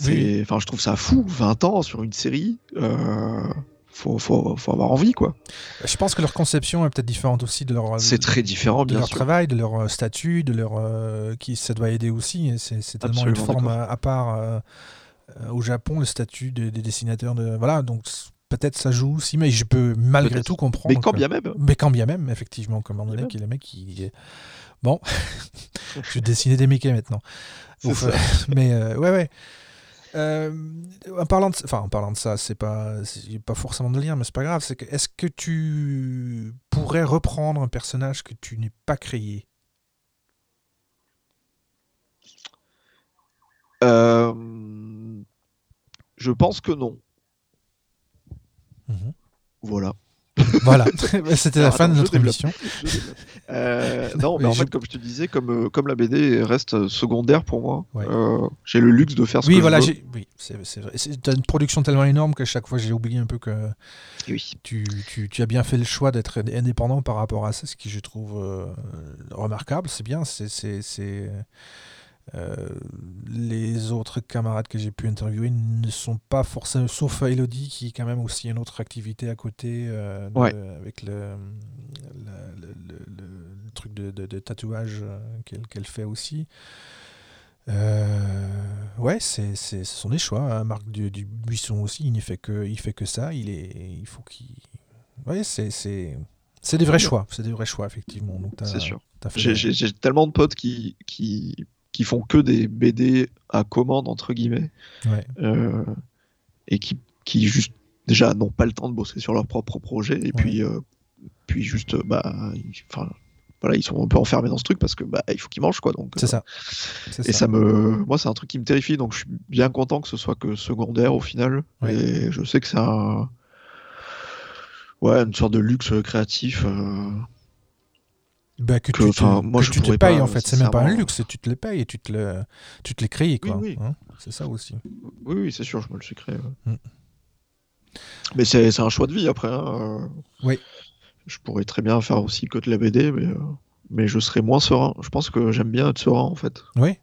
S3: enfin, je trouve ça fou, 20 ans sur une série. Euh, faut, faut, faut avoir envie, quoi.
S2: je pense que leur conception est peut-être différente aussi de leur,
S3: C'est très différent,
S2: de
S3: bien
S2: leur
S3: sûr.
S2: travail, de leur euh, statut, de leur euh, qui ça doit aider aussi. C'est tellement une forme à, part euh, euh, au Japon le statut de- des dessinateurs de voilà donc peut-être ça joue aussi, mais je peux malgré tout comprendre.
S3: Mais quand
S2: que-
S3: bien même.
S2: Mais quand bien même, effectivement, comme on
S3: même.
S2: qu'il y a les mecs qui. Bon, je vais dessiner des Mickey maintenant. Ouf, euh, mais euh, ouais, ouais. Euh, en parlant de, enfin, en parlant de ça, c'est pas, c'est pas forcément de lien, mais c'est pas grave. C'est que, est-ce que tu pourrais reprendre un personnage que tu n'es pas créé?
S3: Euh, je pense que non.
S2: Mhm.
S3: Voilà.
S2: Voilà, c'était la
S3: Alors,
S2: fin
S3: attends,
S2: de notre émission.
S3: Euh, non, mais
S2: Mais
S3: en
S2: je-
S3: fait, comme je te disais, comme, euh, comme la BD reste secondaire pour moi,
S2: Ouais.
S3: euh, j'ai le luxe de faire ce
S2: Oui,
S3: que
S2: voilà,
S3: je veux.
S2: oui, c'est c'est une production tellement énorme que chaque fois j'ai oublié un peu que
S3: Oui.
S2: tu, tu- tu as bien fait le choix d'être indépendant par rapport à ça, ce qui je trouve euh, remarquable. C'est bien. C'est, euh, les autres camarades que j'ai pu interviewer ne sont pas forcément, sauf Elodie qui est quand même aussi une autre activité à côté euh, de-
S3: Ouais.
S2: avec le, la- le, le- le- le truc de, de- de tatouage euh, qu'elle, fait aussi. Euh, ouais, c'est, ce sont des choix. hein. Marc du, du Buisson aussi, il ne fait que, il fait que ça. Il est, il faut qu'il. Ouais, c'est, c'est, c'est des vrais choix. C'est des vrais choix effectivement.
S3: C'est sûr. j'ai tellement de potes qui, qui, qui font que des BD à commande, entre guillemets,
S2: ouais.
S3: euh, et qui, qui juste déjà n'ont pas le temps de bosser sur leur propre projet, et puis, euh, puis juste, euh, bah, enfin, voilà, ils sont un peu enfermés dans ce truc parce que bah, il faut qu'ils mangent, quoi. Donc,
S2: C'est ça.
S3: Et ça me, moi, c'est un truc qui me terrifie, donc je suis bien content que ce soit que secondaire au final.
S2: Ouais.
S3: Et je sais que c'est un, ouais, une sorte de luxe créatif. euh,
S2: Bah, que,
S3: Que,
S2: tu te,
S3: enfin, moi,
S2: que
S3: je
S2: tu te payes
S3: pas,
S2: en fait, c'est même pas un luxe, tu te les payes et tu te, le, tu te les crées quoi.
S3: oui.
S2: hein. c'est ça aussi.
S3: Oui, oui, c'est sûr, je me le suis créé. ouais.
S2: Mm.
S3: Mais c'est un choix de vie après. hein, euh,
S2: Oui.
S3: Je pourrais très bien faire aussi que de la BD, mais, euh, mais je serais moins serein. Je pense que j'aime bien être serein en fait.
S2: Oui.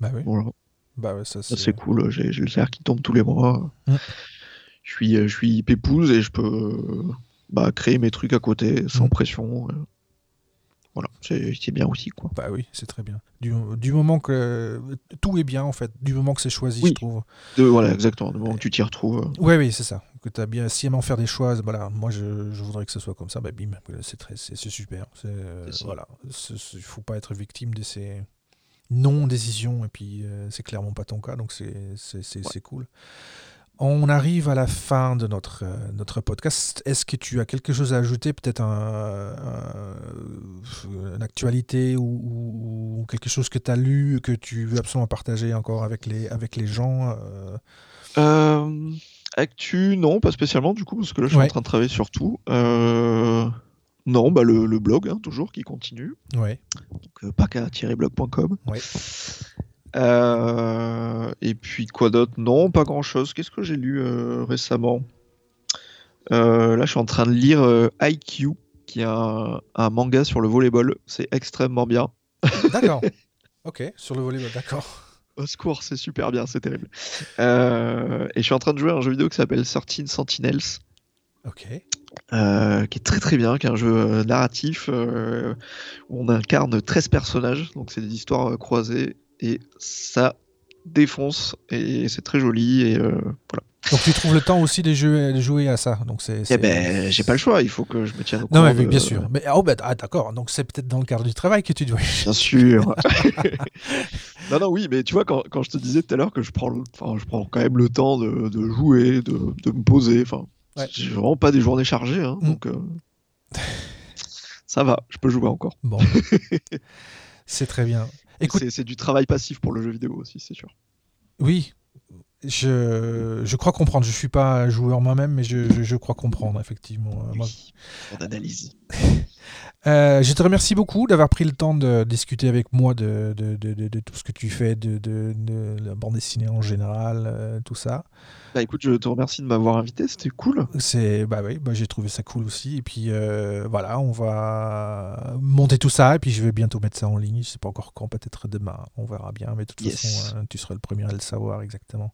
S2: Bah oui.
S3: Voilà.
S2: Bah ouais, ça c'est.
S3: cool, j'ai le salaire qui tombe tous les mois.
S2: Mm.
S3: Je suis, je suis pépouze et je peux euh, bah, créer mes trucs à côté sans
S2: Mm.
S3: pression. Voilà, c'est bien aussi quoi.
S2: Bah oui, c'est très bien. Du, du moment que tout est bien en fait, du moment que c'est choisi,
S3: Oui.
S2: je trouve.
S3: De, voilà, exactement, du moment que tu t'y retrouves. euh.
S2: Oui, oui, c'est ça. Que tu as bien sciemment faire des choix. Voilà, moi je, je voudrais que ce soit comme ça. Bah bim, c'est très, c'est c'est super. Euh, voilà, il faut pas être victime de ces non-décisions et puis euh, c'est clairement pas ton cas, donc c'est
S3: Ouais.
S2: c'est cool. On arrive à la fin de notre, euh, notre podcast. Est-ce que tu as quelque chose à ajouter Peut-être un, un- une actualité ou, ou- ou quelque chose que tu as lu, que tu veux absolument partager encore avec les, avec les gens euh,
S3: Euh, actu, non, pas spécialement du coup, parce que là je suis
S2: Ouais.
S3: en train de travailler sur tout. Euh, non, bah le, le blog, hein, toujours, qui continue.
S2: Ouais.
S3: Donc, euh, paca-blog.com.
S2: Ouais.
S3: Euh, et puis quoi d'autre? Non, pas grand chose. Qu'est-ce que j'ai lu euh, récemment? Euh, Là, je suis en train de lire IQ, qui est un, un manga sur le volleyball. C'est extrêmement bien.
S2: D'accord. ok, sur le volleyball, d'accord.
S3: Au secours, c'est super bien, c'est terrible. Et je suis en train de jouer à un jeu vidéo qui s'appelle 13 Sentinels.
S2: Ok.
S3: euh, qui est très très bien, qui est un jeu narratif euh, où on incarne 13 personnages, donc c'est des histoires croisées et ça défonce et c'est très joli et euh, voilà.
S2: Donc tu trouves le temps aussi de jouer, de jouer à ça. Donc c'est.
S3: Eh ben, j'ai pas le choix, il faut que je me tienne au
S2: Non, mais
S3: de-
S2: bien sûr. Mais oh, bah, ah, d'accord. Donc c'est peut-être dans le cadre du travail que tu dois.
S3: Bien sûr. non, non, oui, mais tu vois, quand, quand je te disais tout à l'heure que je prends, enfin, je prends quand même le temps de, de jouer, de, de me poser, enfin,
S2: Ouais.
S3: j'ai vraiment pas des journées chargées, hein,
S2: Mm.
S3: donc euh, ça va, je peux jouer encore.
S2: Bon. c'est très bien. Écoute,
S3: C'est du travail passif pour le jeu vidéo aussi, c'est sûr.
S2: oui. Je, je crois comprendre. Je suis pas joueur moi-même, mais je, je- je crois comprendre, effectivement. Euh, moi-
S3: Oui, on analyse.
S2: Euh, je te remercie beaucoup d'avoir pris le temps de discuter avec moi de, de, de- de- de tout ce que tu fais, de, la bande dessinée en général, euh, tout ça.
S3: Bah écoute, je te remercie de m'avoir invité, c'était cool.
S2: C'est bah oui, bah, j'ai trouvé ça cool aussi. Et puis euh, voilà, on va monter tout ça et puis je vais bientôt mettre ça en ligne. Je sais pas encore quand, peut-être demain. On verra bien. Mais de toute
S3: Yes.
S2: façon, euh, tu seras le premier à le savoir exactement.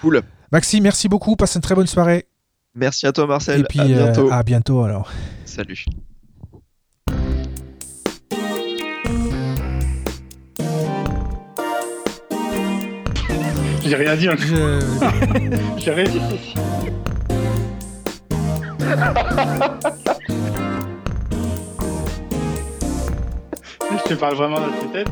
S3: Cool.
S2: Maxime, merci beaucoup. Passe une très bonne soirée.
S3: Merci à toi Marcel,
S2: et puis
S3: à bientôt.
S2: à bientôt alors.
S3: Salut.
S1: J'ai rien dit, hein.
S2: Je-
S1: j'ai rien dit. Je te parle vraiment dans ta tête.